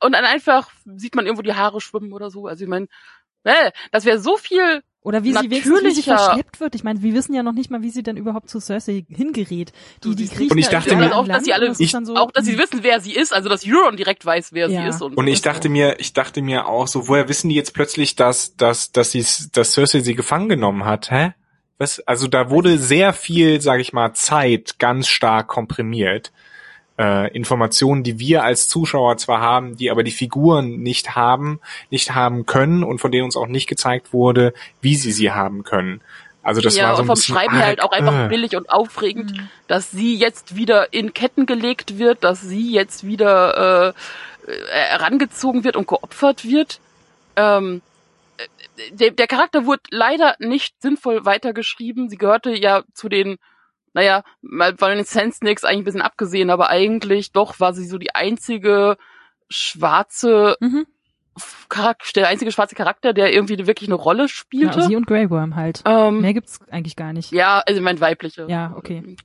Und dann einfach sieht man irgendwo die Haare schwimmen oder so. Also ich meine, äh, das wäre so viel Oder wie sie wenigstens wie sie verschleppt wird. Ich meine, wir wissen ja noch nicht mal, wie sie denn überhaupt zu Cersei hingerät. Die, die kriechen Und ich da dachte mir- auch, dass sie alle- ich- so, auch, dass sie wissen, wer sie ist, also dass Euron direkt weiß, wer Ja. sie ist. Und, Und ich dachte mir, ich dachte mir auch so, woher wissen die jetzt plötzlich, dass, dass, dass sie, dass Cersei sie gefangen genommen hat, hä? Was? Also da wurde sehr viel, sage ich mal, Zeit ganz stark komprimiert. Äh, Informationen, die wir als Zuschauer zwar haben, die aber die Figuren nicht haben, nicht haben können und von denen uns auch nicht gezeigt wurde, wie sie sie haben können. Also das ja, war so und ein vom bisschen Schreiben her halt auch einfach äh. billig und aufregend, Mhm. dass sie jetzt wieder in Ketten gelegt wird, dass sie jetzt wieder äh, äh, herangezogen wird und geopfert wird. Ähm, äh, der, der Charakter wurde leider nicht sinnvoll weitergeschrieben. Sie gehörte ja zu den, naja, mal von den Sense-Nicks eigentlich ein bisschen abgesehen, aber eigentlich doch war sie so die einzige schwarze Mhm. Charakter, der einzige schwarze Charakter, der irgendwie wirklich eine Rolle Ja, spielte. sie und Grey Worm halt. ähm, Mehr gibt's eigentlich gar nicht. ja, also ich mein weibliche. Ja, okay.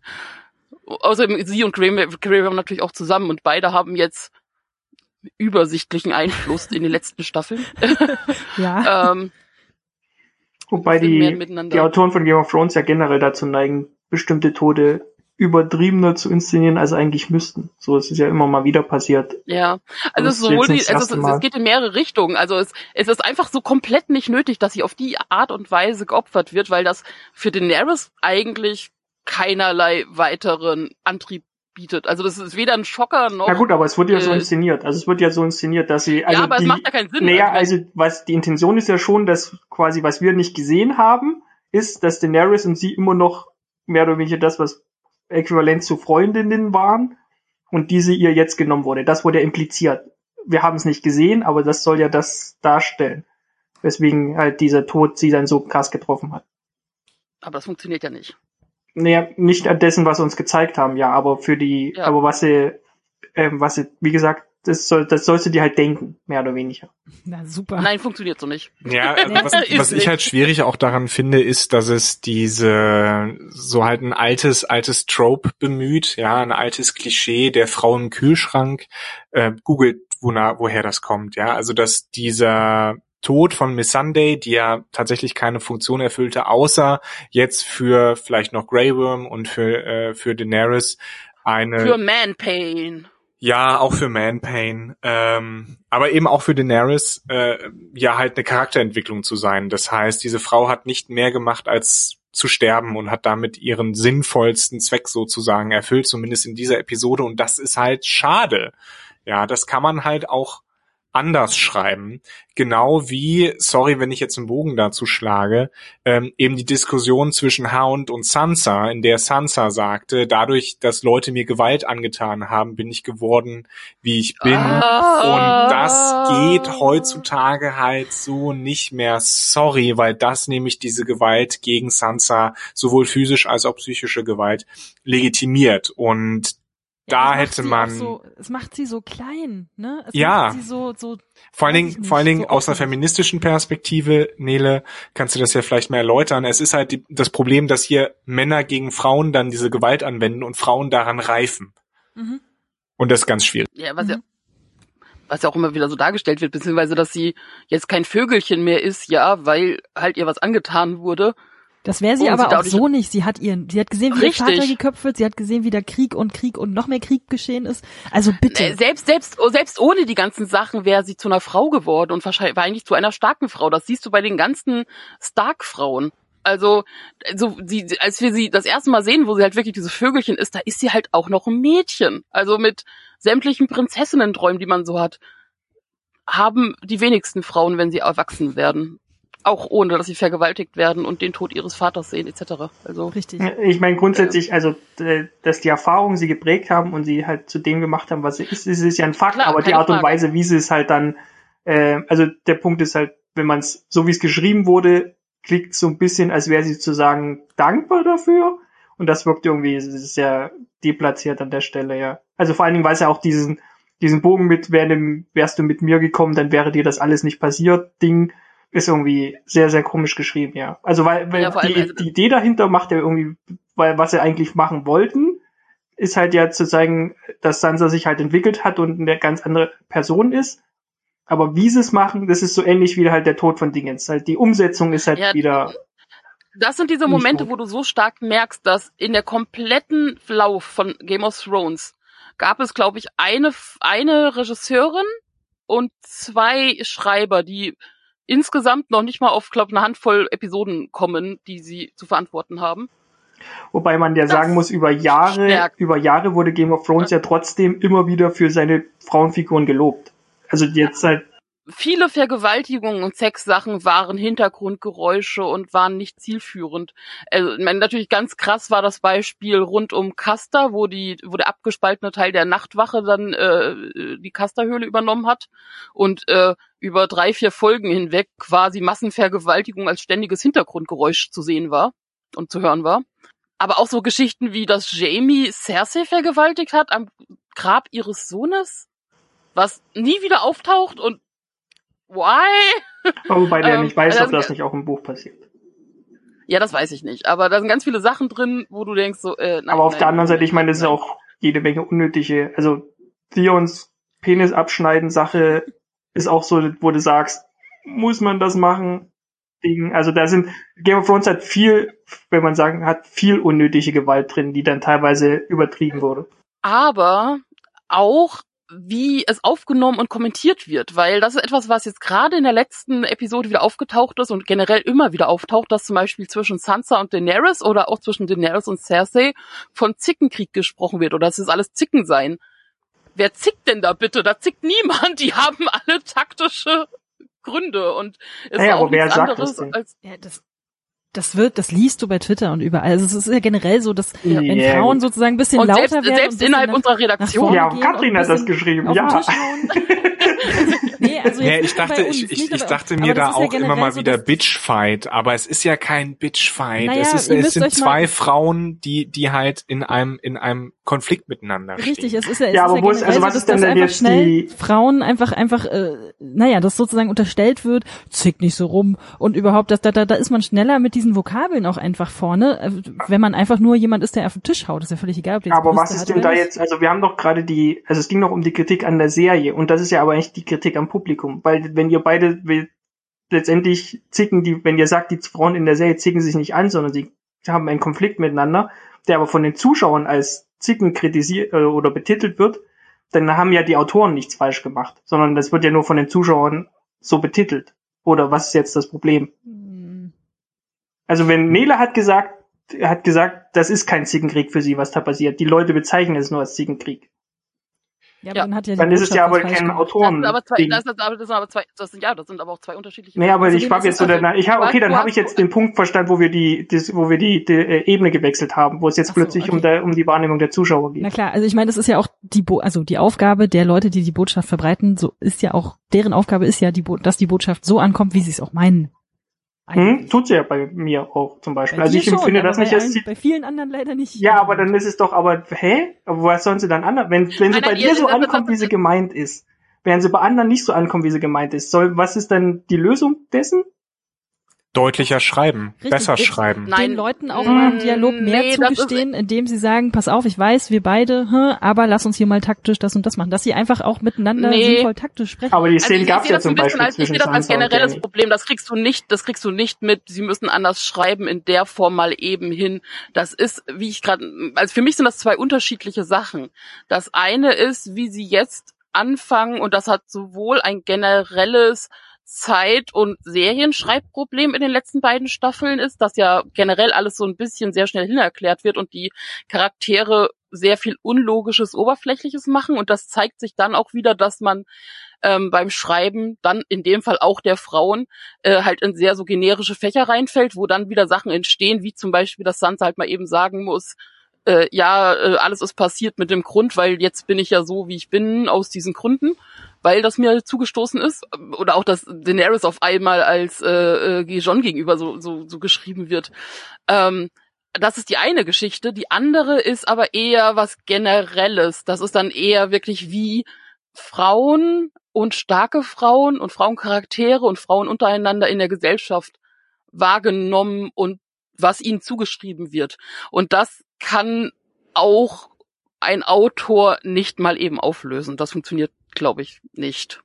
Außerdem sie und Graham, Graham haben natürlich auch zusammen und beide haben jetzt übersichtlichen Einfluss in den letzten Staffeln. Ja. ähm, Wobei die, die Autoren von Game of Thrones ja generell dazu neigen, bestimmte Tode übertriebener zu inszenieren, als eigentlich müssten. So ist es ja immer mal wieder passiert. Ja, also es ist ist sowohl die, also es, es geht in mehrere Richtungen. Also es, es ist einfach so komplett nicht nötig, dass sie auf die Art und Weise geopfert wird, weil das für Daenerys eigentlich keinerlei weiteren Antrieb bietet. Also das ist weder ein Schocker noch. Na gut, aber es wird ja so äh, inszeniert. Also es wird ja so inszeniert, dass sie, also ja, aber die, es macht ja keinen Sinn. Naja, Also, also was die Intention ist ja schon, dass quasi was wir nicht gesehen haben, ist, dass Daenerys und sie immer noch mehr oder weniger das, was äquivalent zu Freundinnen waren und diese ihr jetzt genommen wurde. Das wurde ja impliziert. Wir haben es nicht gesehen, aber das soll ja das darstellen. Weswegen halt dieser Tod sie dann so krass getroffen hat. aber das funktioniert ja nicht. Naja, nicht an dessen, was sie uns gezeigt haben, ja, aber für die, Ja. aber was sie, ähm, was sie, wie gesagt, das soll, das sollst du dir halt denken, mehr oder weniger. Na super. Nein, funktioniert so nicht. Ja, also was, was ich halt schwierig auch daran finde, ist, dass es diese so halt ein altes, altes Trope bemüht, ja, ein altes Klischee der Frau im Kühlschrank. Äh, googelt, wona, woher das kommt, ja. Also dass dieser Tod von Miss Sunday, die ja tatsächlich keine Funktion erfüllte, außer jetzt für vielleicht noch Grey Worm und für, äh, für Daenerys eine Für Man Pain. Ja, auch für Manpain, ähm, aber eben auch für Daenerys, äh, ja halt eine Charakterentwicklung zu sein. Das heißt, diese Frau hat nicht mehr gemacht als zu sterben und hat damit ihren sinnvollsten Zweck sozusagen erfüllt, zumindest in dieser Episode. Und das ist halt schade. Ja, das kann man halt auch anders schreiben. Genau wie, sorry, wenn ich jetzt einen Bogen dazu schlage, ähm, eben die Diskussion zwischen Hound und Sansa, in der Sansa sagte, dadurch, dass Leute mir Gewalt angetan haben, bin ich geworden, wie ich bin. Ah. Und das geht heutzutage halt so nicht mehr. Sorry, weil das nämlich diese Gewalt gegen Sansa, sowohl physisch als auch psychische Gewalt, legitimiert. Und da Ja, das macht hätte sie man- So, es macht sie so klein, ne? Es Ja. Macht sie so, so, Vor allen Dingen, vor allen Dingen so aus einer feministischen Perspektive, Nele, kannst du das ja vielleicht mehr erläutern. Es ist halt die, das Problem, dass hier Männer gegen Frauen dann diese Gewalt anwenden und Frauen daran reifen. mhm. Und das ist ganz schwierig. Ja, was ja, Mhm. was ja auch immer wieder so dargestellt wird, beziehungsweise, dass sie jetzt kein Vögelchen mehr ist, ja, weil halt ihr was angetan wurde. Das wäre sie Und aber sie auch so nicht. Sie hat ihren, sie hat gesehen, wie Richtig. ihr Vater geköpft wird, sie hat gesehen, wie der Krieg und Krieg und noch mehr Krieg geschehen ist. Also bitte. Selbst, selbst, selbst ohne die ganzen Sachen wäre sie zu einer Frau geworden und wahrscheinlich war eigentlich zu einer starken Frau. Das siehst du bei den ganzen Stark-Frauen. Also, so, sie, als wir sie das erste Mal sehen, wo sie halt wirklich diese Vögelchen ist, da ist sie halt auch noch ein Mädchen. Also mit sämtlichen Prinzessinnen-Träumen, die man so hat, haben die wenigsten Frauen, wenn sie erwachsen werden. Auch ohne, dass sie vergewaltigt werden und den Tod ihres Vaters sehen, etc. Also, Richtig. Ich meine grundsätzlich, also äh, dass die Erfahrungen sie geprägt haben und sie halt zu dem gemacht haben, was sie ist, ist, ist ja ein Fakt, Klar, aber die Art und Frage. Weise, wie sie es halt dann, äh, also der Punkt ist halt, wenn man es, so wie es geschrieben wurde, klingt so ein bisschen, als wäre sie sozusagen dankbar dafür. Und das wirkt irgendwie sehr deplatziert an der Stelle, ja. Also vor allen Dingen, weil es ja auch diesen, diesen Bogen mit, wär dem, wärst du mit mir gekommen, dann wäre dir das alles nicht passiert, Ding, ist irgendwie sehr, sehr komisch geschrieben, ja. Also weil, weil Ja, die, also- die Idee dahinter macht ja irgendwie, weil was sie eigentlich machen wollten, ist halt ja zu zeigen, dass Sansa sich halt entwickelt hat und eine ganz andere Person ist. Aber wie sie es machen, das ist so ähnlich wie halt der Tod von Dingens. Halt die Umsetzung ist halt Ja, wieder. Das sind diese Momente, gut. wo du so stark merkst, dass in der kompletten Lauf von Game of Thrones gab es, glaube ich, eine, eine Regisseurin und zwei Schreiber, die insgesamt noch nicht mal auf, glaube eine Handvoll Episoden kommen, die sie zu verantworten haben. Wobei man ja Das sagen muss, über Jahre, stärkt. über Jahre wurde Game of Thrones ja trotzdem immer wieder für seine Frauenfiguren gelobt. Also jetzt halt, Viele Vergewaltigungen und Sexsachen waren Hintergrundgeräusche und waren nicht zielführend. Also, ich meine, natürlich ganz krass war das Beispiel rund um Custer, wo die, wo der abgespaltene Teil der Nachtwache dann äh, die Custer-Höhle übernommen hat und äh, über drei, vier Folgen hinweg quasi Massenvergewaltigung als ständiges Hintergrundgeräusch zu sehen war und zu hören war. Aber auch so Geschichten wie, dass Jamie Cersei vergewaltigt hat am Grab ihres Sohnes, was nie wieder auftaucht und why? wobei der Ähm, nicht weiß, also ob das- das nicht auch im Buch passiert. Ja, das weiß ich nicht. Aber da sind ganz viele Sachen drin, wo du denkst so, äh, nein, Aber auf nein, der anderen Seite, ich meine, das ist auch jede Menge unnötige, also Theons Penis abschneiden Sache ist auch so, wo du sagst, muss man das machen? Ding. Also da sind, Game of Thrones hat viel, wenn man sagen, hat viel unnötige Gewalt drin, die dann teilweise übertrieben wurde. aber auch wie es aufgenommen und kommentiert wird, weil das ist etwas, was jetzt gerade in der letzten Episode wieder aufgetaucht ist und generell immer wieder auftaucht, dass zum Beispiel zwischen Sansa und Daenerys oder auch zwischen Daenerys und Cersei von Zickenkrieg gesprochen wird oder dass es alles Zicken seien. Wer zickt denn da bitte? Da zickt niemand. Die haben alle taktische Gründe und es Naja, ist auch aber wer nichts anderes als Ja, das, das wird, das liest du bei Twitter und überall. Also es ist ja generell so, dass wenn Ja, Frauen sozusagen ein bisschen und lauter selbst, werden. selbst und innerhalb unserer Redaktion. Ja, gehen Katrin und hat das geschrieben, auf ja. nee, also jetzt ich nicht bei dachte, uns, ich, ich, ich dachte mir da ist ja auch immer mal so, wieder dass- Bitchfight, aber es ist ja kein Bitchfight. Naja, es ist, es sind zwei Frauen, die, die halt in einem, in einem Konflikt miteinander Richtig, stehen. es ist ja, es Ja, ist aber ja wo ist- also was so, ist dass denn denn jetzt schnell die- Frauen einfach einfach äh, naja, das sozusagen unterstellt wird, zick nicht so rum und überhaupt das da da, da ist man schneller mit diesen Vokabeln auch einfach vorne, äh, wenn man einfach nur jemand ist, der auf den Tisch haut, ist ja völlig egal, ob der Aber was ist denn da jetzt, also wir haben doch gerade die, also es ging noch um die Kritik an der Serie und das ist ja aber eigentlich die Kritik am Publikum, weil wenn ihr beide letztendlich zicken die, wenn ihr sagt, die Frauen in der Serie zicken sich nicht an, sondern sie haben einen Konflikt miteinander, der aber von den Zuschauern als Zicken kritisiert äh, oder betitelt wird, dann haben ja die Autoren nichts falsch gemacht, sondern das wird ja nur von den Zuschauern so betitelt. Oder was ist jetzt das Problem? Hm. Also wenn Nele hat gesagt, hat gesagt, das ist kein Zickenkrieg für sie, was da passiert. Die Leute bezeichnen es nur als Zickenkrieg. Ja, Ja. aber dann hat ja die Dann ist es ja aber kein gemacht. Das Autoren. sind aber zwei, das sind aber, das sind aber zwei, das sind, ja, das sind aber auch zwei unterschiedliche. Nee, aber Außerdem ich habe jetzt so also- ich habe du okay, dann habe ich jetzt den Punkt verstanden, wo wir die, das, wo wir die, die äh, Ebene gewechselt haben, wo es jetzt Ach so, plötzlich um, okay. der, um die Wahrnehmung der Zuschauer geht. Na klar, also ich meine, das ist ja auch die, Bo also die Aufgabe der Leute, die die Botschaft verbreiten, so ist ja auch deren Aufgabe ist ja, die Bo dass die Botschaft so ankommt, wie sie es auch meinen. Hm? Tut sie ja bei mir auch zum Beispiel. Bei also ich schon, empfinde das nicht als bei vielen anderen leider nicht. Ja, aber dann ist es doch, aber hä? Aber was sollen sie dann anders? Wenn, wenn sie bei dir so ankommt, wie sie gemeint ist, während sie bei anderen nicht so ankommt, wie sie gemeint ist, soll, was ist dann die Lösung dessen? Deutlicher schreiben, Richtig, besser ich- schreiben. Nein. den Leuten auch mal im Dialog mehr Nee, zugestehen, indem sie sagen, pass auf, ich weiß, wir beide, hm, aber lass uns hier mal taktisch das und das machen. Dass sie einfach auch miteinander Nee. sinnvoll taktisch sprechen. Aber die Also Szenen ich, gab ich es sehe ja zum ein bisschen Beispiel als, ich sehe das als generelles. Problem. Das kriegst du nicht, das kriegst du nicht mit. Sie müssen anders schreiben in der Form mal eben hin. Das ist, wie ich gerade, also für mich sind das zwei unterschiedliche Sachen. Das eine ist, wie sie jetzt anfangen und das hat sowohl ein generelles Zeit- und Serienschreibproblem in den letzten beiden Staffeln ist, dass ja generell alles so ein bisschen sehr schnell hinerklärt wird und die Charaktere sehr viel unlogisches, oberflächliches machen. Und das zeigt sich dann auch wieder, dass man ähm, beim Schreiben dann in dem Fall auch der Frauen äh, halt in sehr so generische Fächer reinfällt, wo dann wieder Sachen entstehen, wie zum Beispiel, dass Sansa halt mal eben sagen muss, äh, ja, äh, alles ist passiert mit dem Grund, weil jetzt bin ich ja so, wie ich bin, aus diesen Gründen, weil das mir zugestoßen ist. Oder auch, dass Daenerys auf einmal als äh, äh, John gegenüber so, so, so geschrieben wird. Ähm, das ist die eine Geschichte. Die andere ist aber eher was Generelles. Das ist dann eher wirklich wie Frauen und starke Frauen und Frauencharaktere und Frauen untereinander in der Gesellschaft wahrgenommen und was ihnen zugeschrieben wird. Und das kann auch ein Autor nicht mal eben auflösen. Das funktioniert, glaube ich, nicht.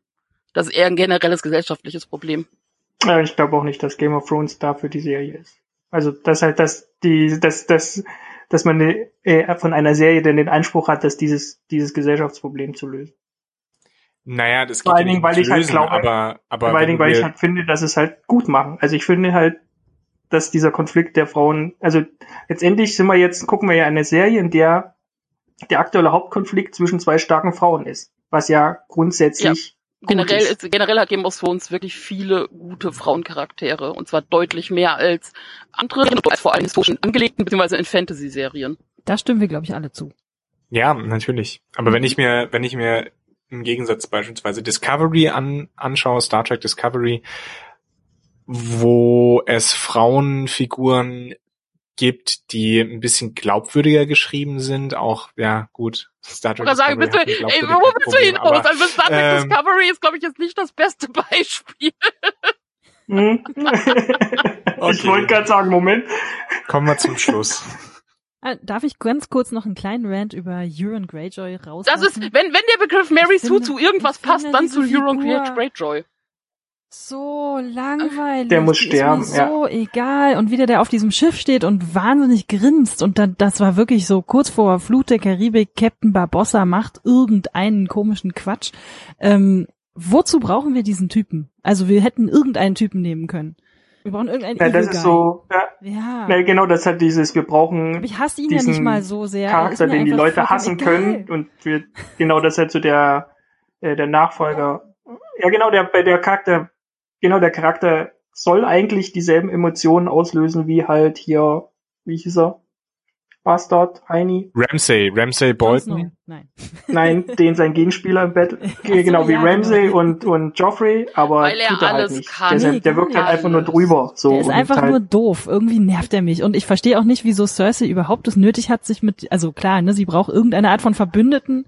Das ist eher ein generelles gesellschaftliches Problem. Ja, ich glaube auch nicht, dass Game of Thrones dafür die Serie ist. Also, dass halt, dass die, dass, dass, dass man äh, von einer Serie denn den Anspruch hat, dass dieses, dieses Gesellschaftsproblem zu lösen. Naja, das geht Vor allen Dingen, nicht weil ich halt lösen, glaube- aber, aber Vor allen Dingen, weil ich halt finde, dass es halt gut machen. Also ich finde halt, dass dieser Konflikt der Frauen, also letztendlich sind wir jetzt, gucken wir ja eine Serie, in der der aktuelle Hauptkonflikt zwischen zwei starken Frauen ist. Was ja grundsätzlich gut Generell, ist. generell hat Game of Thrones wirklich viele gute Frauencharaktere und zwar deutlich mehr als andere, als vor allem historischen angelegten beziehungsweise in Fantasy-Serien. Da stimmen wir, glaube ich, alle zu. Ja, natürlich. Aber wenn ich mir, wenn ich mir im Gegensatz beispielsweise Discovery an, anschaue, Star Trek Discovery, wo es Frauenfiguren gibt, die ein bisschen glaubwürdiger geschrieben sind, auch, ja, gut, Star Trek Oder sagen, bist du, ey, wo willst du hinaus? aber, Also Star Trek ähm, Discovery ist, glaube ich, jetzt nicht das beste Beispiel. Hm? Ich wollte gerade sagen, Moment. Kommen wir zum Schluss. Ah, Darf ich ganz kurz noch einen kleinen Rant über Euron Greyjoy raus? Das ist, wenn, wenn der Begriff Mary Sue zu irgendwas passt, dann zu Euron Greyjoy. So langweilig. Der muss Die sterben, Ist mir so egal. Und wie der auf diesem Schiff steht und wahnsinnig grinst. Und dann, das war wirklich so kurz vor Flut der Karibik. Captain Barbossa macht irgendeinen komischen Quatsch. Ähm, wozu brauchen wir diesen Typen? Also wir hätten irgendeinen Typen nehmen können. Wir brauchen irgendeinen Ja, das Evil ist Guy. so, ja, Ja. na, genau, das hat dieses, wir brauchen Aber ich hasse ihn ja nicht mal so sehr. Er Charakter, den die Leute hassen egal. können und wir, genau das halt so der, äh, der Nachfolger. Ja, genau, der, bei der Charakter, genau, der Charakter soll eigentlich dieselben Emotionen auslösen wie halt hier, wie hieß er? Bastard, Heini? Ramsay, Ramsay Jon Bolton. Nein. Nein, den sein Gegenspieler im Bett, so, genau wie ja, Ramsay genau. und, und Joffrey, aber Weil er tut er halt alles nicht. kann. Der, ist halt- der wirkt halt einfach nur drüber, so. Der ist einfach halt, nur doof. Irgendwie nervt er mich. Und ich verstehe auch nicht, wieso Cersei überhaupt es nötig hat, sich mit, also klar, ne, sie braucht irgendeine Art von Verbündeten.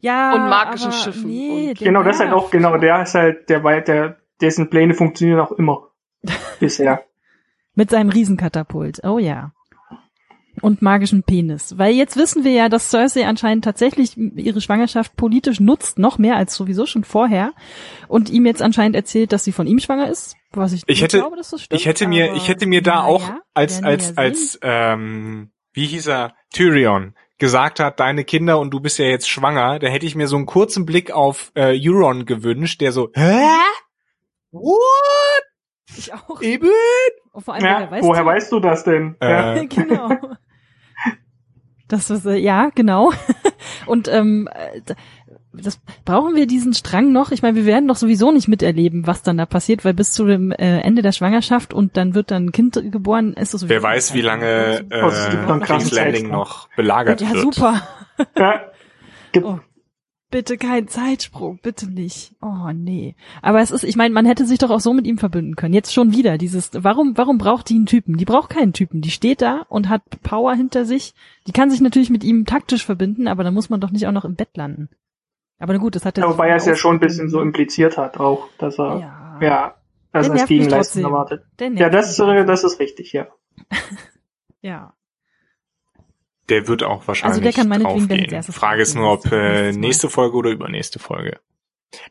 Ja. Und magischen aber Schiffen Nee, und- Genau, das ist halt auch, genau, der ist halt, der, der, dessen Pläne funktionieren auch immer. Bisher. Mit seinem Riesenkatapult. Oh ja. Und magischen Penis. Weil jetzt wissen wir ja, dass Cersei anscheinend tatsächlich ihre Schwangerschaft politisch nutzt, noch mehr als sowieso schon vorher. Und ihm jetzt anscheinend erzählt, dass sie von ihm schwanger ist. Was ich, Ich nicht hätte- glaube, dass das stimmt. Ich hätte mir, ich hätte mir da auch als, wir als, ja als, ähm, wie hieß er, Tyrion gesagt hat, deine Kinder und du bist ja jetzt schwanger, da hätte ich mir so einen kurzen Blick auf äh, Euron gewünscht, der so, hä? What? Ich auch. Eben? Und vor allem, Ja, woher weißt woher du? weißt du das denn? Ja. Äh, genau. Das ist, äh, ja, genau. Und ähm, äh, das brauchen wir diesen Strang noch. Ich meine, wir werden doch sowieso nicht miterleben, was dann da passiert, weil bis zu dem äh, Ende der Schwangerschaft und dann wird dann ein Kind geboren, ist das sowieso wer weiß, wie lange Oh, es äh, King's Landing noch belagert Ja, wird. super. Ja. Gibt, Oh, bitte kein Zeitsprung, bitte nicht. Oh nee. Aber es ist, ich meine, man hätte sich doch auch so mit ihm verbünden können. Jetzt schon wieder dieses, warum, warum braucht die einen Typen? Die braucht keinen Typen. Die steht da und hat Power hinter sich. Die kann sich natürlich mit ihm taktisch verbinden, aber da muss man doch nicht auch noch im Bett landen. Aber na gut, das hat er. Ja, wobei er es ja schon ein bisschen so impliziert hat auch, dass er, Ja. ja, also als Gegenleistung erwartet. Ja, das, äh, das ist richtig, ja. ja. Der wird auch wahrscheinlich also der kann draufgehen. Frage ist nur, ob äh, nächste Folge oder übernächste Folge.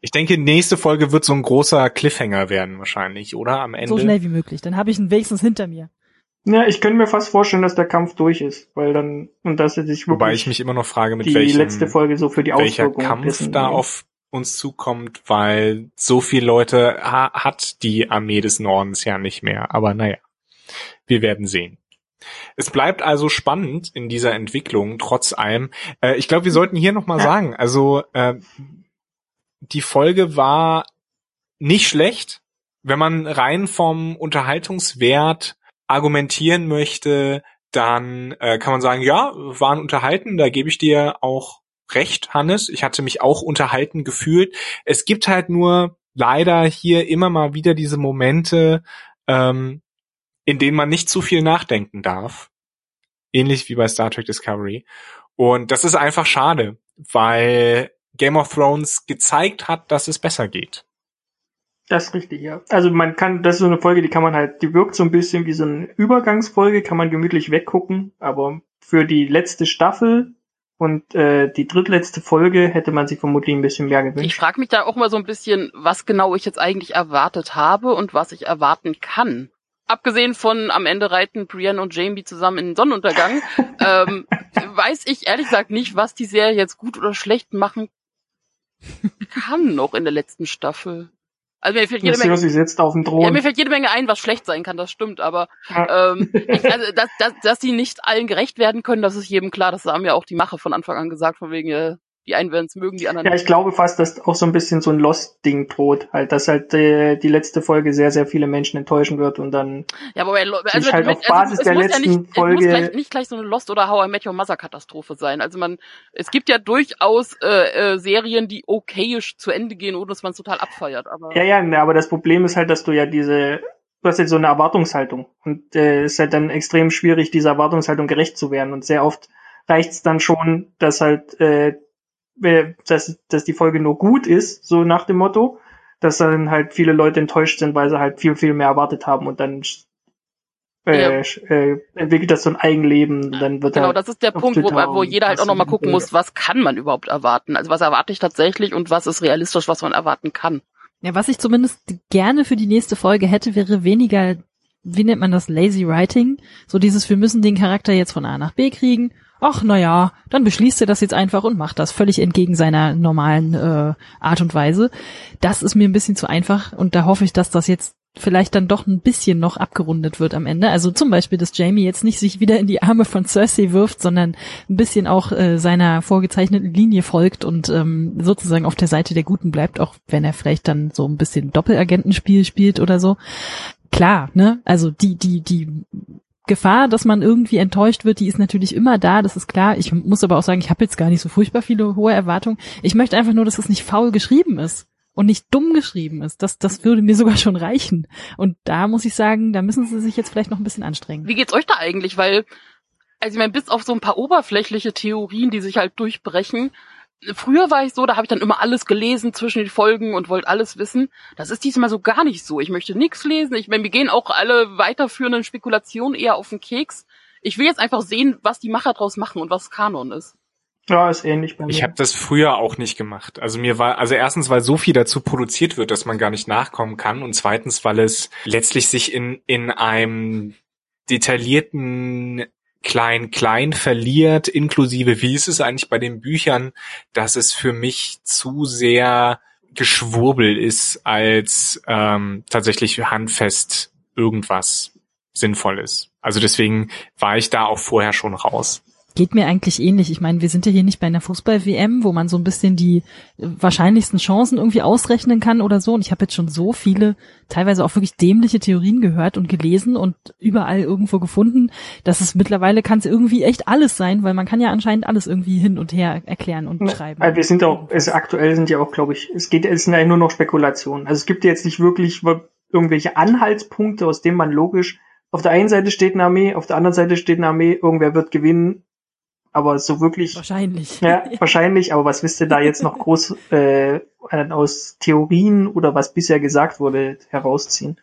Ich denke, nächste Folge wird so ein großer Cliffhanger werden wahrscheinlich, oder? Am Ende. So schnell wie möglich. Dann habe ich ihn wenigstens hinter mir. Ja, ich könnte mir fast vorstellen, dass der Kampf durch ist, weil dann und dass er sich wirklich Wobei ich mich immer noch frage, mit die welchem, letzte Folge so für die welcher Kampf da auf uns zukommt, weil so viele Leute ha hat die Armee des Nordens ja nicht mehr. Aber naja, wir werden sehen. Es bleibt also spannend in dieser Entwicklung, trotz allem. Äh, ich glaube, wir sollten hier nochmal sagen, also äh, die Folge war nicht schlecht. Wenn man rein vom Unterhaltungswert argumentieren möchte, dann äh, kann man sagen, ja, waren unterhalten, da gebe ich dir auch recht, Hannes. Ich hatte mich auch unterhalten gefühlt. Es gibt halt nur leider hier immer mal wieder diese Momente, ähm, in denen man nicht zu viel nachdenken darf. Ähnlich wie bei Star Trek Discovery. Und das ist einfach schade, weil Game of Thrones gezeigt hat, dass es besser geht. Das ist richtig, ja. Also man kann, das ist so eine Folge, die kann man halt, die wirkt so ein bisschen wie so eine Übergangsfolge, kann man gemütlich weggucken, aber für die letzte Staffel und äh, die drittletzte Folge hätte man sich vermutlich ein bisschen mehr gewünscht. Ich frage mich da auch mal so ein bisschen, was genau ich jetzt eigentlich erwartet habe und was ich erwarten kann. Abgesehen von am Ende reiten Brienne und Jamie zusammen in den Sonnenuntergang, ähm, weiß ich ehrlich gesagt nicht, was die Serie jetzt gut oder schlecht machen kann noch in der letzten Staffel. Also mir fällt jede Menge, sitzt auf dem Thron. Ja, mir fällt jede Menge ein, was schlecht sein kann, das stimmt, aber ja. ähm, ich, also, dass, dass, dass sie nicht allen gerecht werden können, das ist jedem klar, das haben ja auch die Mache von Anfang an gesagt, von wegen, äh, die einen werden es mögen, die anderen Ja, ich glaube fast, dass auch so ein bisschen so ein Lost-Ding droht, halt, dass halt äh, die letzte Folge sehr, sehr viele Menschen enttäuschen wird und dann ja, aber also halt mit, auf Basis also, der letzten ja nicht, Folge... Es muss gleich, nicht gleich so eine Lost- oder How I Met Your Mother-Katastrophe sein. Also man, es gibt ja durchaus äh, äh, Serien, die okayisch zu Ende gehen, ohne dass man es total abfeiert. Aber ja, ja, aber das Problem ist halt, dass du ja diese du hast jetzt so eine Erwartungshaltung und äh, ist halt dann extrem schwierig, dieser Erwartungshaltung gerecht zu werden und sehr oft reicht es dann schon, dass halt äh, dass, dass die Folge nur gut ist, so nach dem Motto, dass dann halt viele Leute enttäuscht sind, weil sie halt viel, viel mehr erwartet haben und dann äh, ja. äh, entwickelt das so ein Eigenleben, dann wird Genau, halt das ist der Punkt, wo, wo jeder halt auch nochmal gucken muss, was kann man überhaupt erwarten? Also was erwarte ich tatsächlich und was ist realistisch, was man erwarten kann? Ja, was ich zumindest gerne für die nächste Folge hätte, wäre weniger, wie nennt man das, lazy writing? So dieses, wir müssen den Charakter jetzt von A nach B kriegen ach na ja, dann beschließt er das jetzt einfach und macht das völlig entgegen seiner normalen äh, Art und Weise. Das ist mir ein bisschen zu einfach und da hoffe ich, dass das jetzt vielleicht dann doch ein bisschen noch abgerundet wird am Ende. Also zum Beispiel, dass Jamie jetzt nicht sich wieder in die Arme von Cersei wirft, sondern ein bisschen auch äh, seiner vorgezeichneten Linie folgt und ähm, sozusagen auf der Seite der Guten bleibt, auch wenn er vielleicht dann so ein bisschen Doppelagentenspiel spielt oder so. Klar, ne? Also die, die, die Gefahr, dass man irgendwie enttäuscht wird, die ist natürlich immer da, das ist klar. Ich muss aber auch sagen, ich habe jetzt gar nicht so furchtbar viele hohe Erwartungen. Ich möchte einfach nur, dass es nicht faul geschrieben ist und nicht dumm geschrieben ist. Das, das würde mir sogar schon reichen. Und da muss ich sagen, da müssen sie sich jetzt vielleicht noch ein bisschen anstrengen. Wie geht's euch da eigentlich? Weil, also ich meine, bis auf so ein paar oberflächliche Theorien, die sich halt durchbrechen, früher war ich so, da habe ich dann immer alles gelesen zwischen den Folgen und wollte alles wissen. Das ist diesmal so gar nicht so. Ich möchte nichts lesen. Ich meine, wir gehen auch alle weiterführenden Spekulationen eher auf den Keks. Ich will jetzt einfach sehen, was die Macher draus machen und was Kanon ist. Ja, ist ähnlich bei mir. Ich habe das früher auch nicht gemacht. Also mir war, also erstens, weil so viel dazu produziert wird, dass man gar nicht nachkommen kann, und zweitens, weil es letztlich sich in in einem detaillierten Klein-Klein verliert, inklusive wie ist es eigentlich bei den Büchern, dass es für mich zu sehr Geschwurbel ist, als ähm, tatsächlich handfest irgendwas Sinnvolles. Also deswegen war ich da auch vorher schon raus. Geht mir eigentlich ähnlich. Ich meine, wir sind ja hier nicht bei einer Fußball-WM, wo man so ein bisschen die wahrscheinlichsten Chancen irgendwie ausrechnen kann oder so. Und ich habe jetzt schon so viele, teilweise auch wirklich dämliche Theorien gehört und gelesen und überall irgendwo gefunden, dass es mittlerweile kann es irgendwie echt alles sein, weil man kann ja anscheinend alles irgendwie hin und her erklären und beschreiben. Also wir sind auch, also aktuell sind ja auch, glaube ich, es geht, es sind ja nur noch Spekulationen. Also es gibt jetzt nicht wirklich irgendwelche Anhaltspunkte, aus denen man logisch auf der einen Seite steht eine Armee, auf der anderen Seite steht eine Armee, irgendwer wird gewinnen Aber so wirklich. Wahrscheinlich. Ja, wahrscheinlich, aber was wisst ihr da jetzt noch groß äh, aus Theorien oder was bisher gesagt wurde, herausziehen?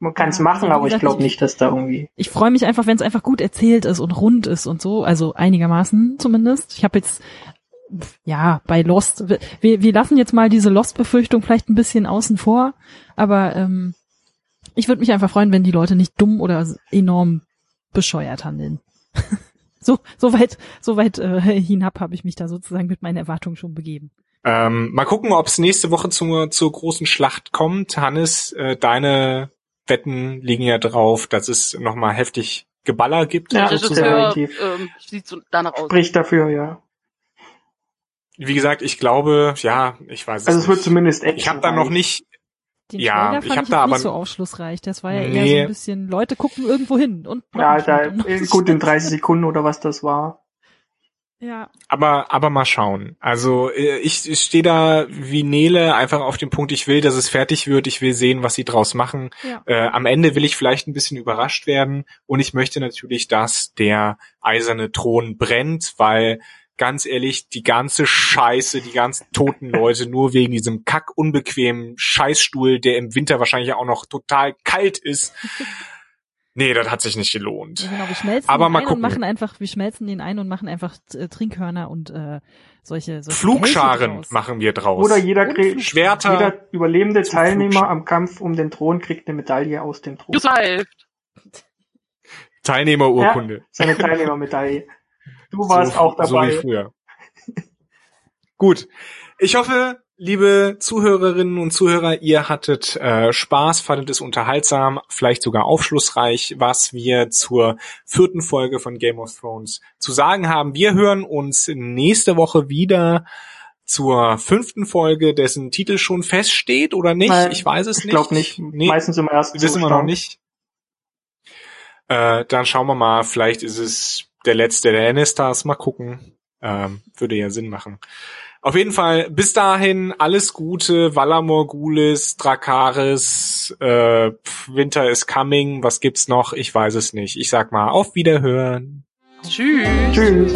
Man kann es Ja, machen, also aber ich glaube ich- nicht, dass da irgendwie. Ich freue mich einfach, wenn es einfach gut erzählt ist und rund ist und so, also einigermaßen zumindest. Ich habe jetzt ja bei Lost, wir, wir lassen jetzt mal diese Lost-Befürchtung vielleicht ein bisschen außen vor, aber ähm, ich würde mich einfach freuen, wenn die Leute nicht dumm oder enorm bescheuert handeln. so so weit so weit äh, hinab habe ich mich da sozusagen mit meinen Erwartungen schon begeben. Ähm, mal gucken, ob es nächste Woche zur, zur großen Schlacht kommt. Hannes, äh, deine Wetten liegen ja drauf, dass es nochmal heftig Geballer gibt. Ja, sozusagen. Regisseur definitiv. ähm, sieht so danach aus. Spricht dafür, ja. Wie gesagt, ich glaube, ja, ich weiß es Also es wird nicht. zumindest echt. Ich habe da noch nicht, Den Ja, Trailer ich fand hab ich, da aber- nicht so aufschlussreich. Das war ja eher so Nee. ein bisschen, Leute gucken irgendwo hin und Ja, da, äh, gut in Schnitt. 30 Sekunden oder was das war. Ja, aber aber mal schauen. Also äh, ich, ich stehe da wie Nele einfach auf dem Punkt, ich will, dass es fertig wird, ich will sehen, was sie draus machen. ja. Äh, am Ende will ich vielleicht ein bisschen überrascht werden und ich möchte natürlich, dass der eiserne Thron brennt, weil ganz ehrlich, die ganze Scheiße, die ganzen toten Leute nur wegen diesem kack unbequemen Scheißstuhl, der im Winter wahrscheinlich auch noch total kalt ist. Nee, das hat sich nicht gelohnt. Ja, genau, wir schmelzen Aber den mal ein gucken. und machen einfach, wir schmelzen den ein und machen einfach äh, Trinkhörner und äh, solche, solche Flugscharen machen wir draus. Oder jeder, kriegt, Schwerter. jeder überlebende Teilnehmer am Kampf um den Thron kriegt eine Medaille aus dem Thron. Jusai. Teilnehmerurkunde. Seine Teilnehmermedaille. Du warst so, auch So wie dabei. früher. Gut. Ich hoffe, liebe Zuhörerinnen und Zuhörer, ihr hattet äh, Spaß, fandet es unterhaltsam, vielleicht sogar aufschlussreich, was wir zur vierten Folge von Game of Thrones zu sagen haben. Wir hören uns nächste Woche wieder zur fünften Folge, dessen Titel schon feststeht oder nicht. Nein, ich weiß es ich nicht. glaube nicht. Nee. Meistens im ersten Wissen wir noch nicht. Äh, dann schauen wir mal, vielleicht ist es der letzte der Lannisters. Mal gucken. Ähm, würde ja Sinn machen. Auf jeden Fall, bis dahin, alles Gute, Valamor Gulis, Drakaris, äh, Winter is coming, was gibt's noch? Ich weiß es nicht. Ich sag mal, auf Wiederhören. Tschüss. Tschüss.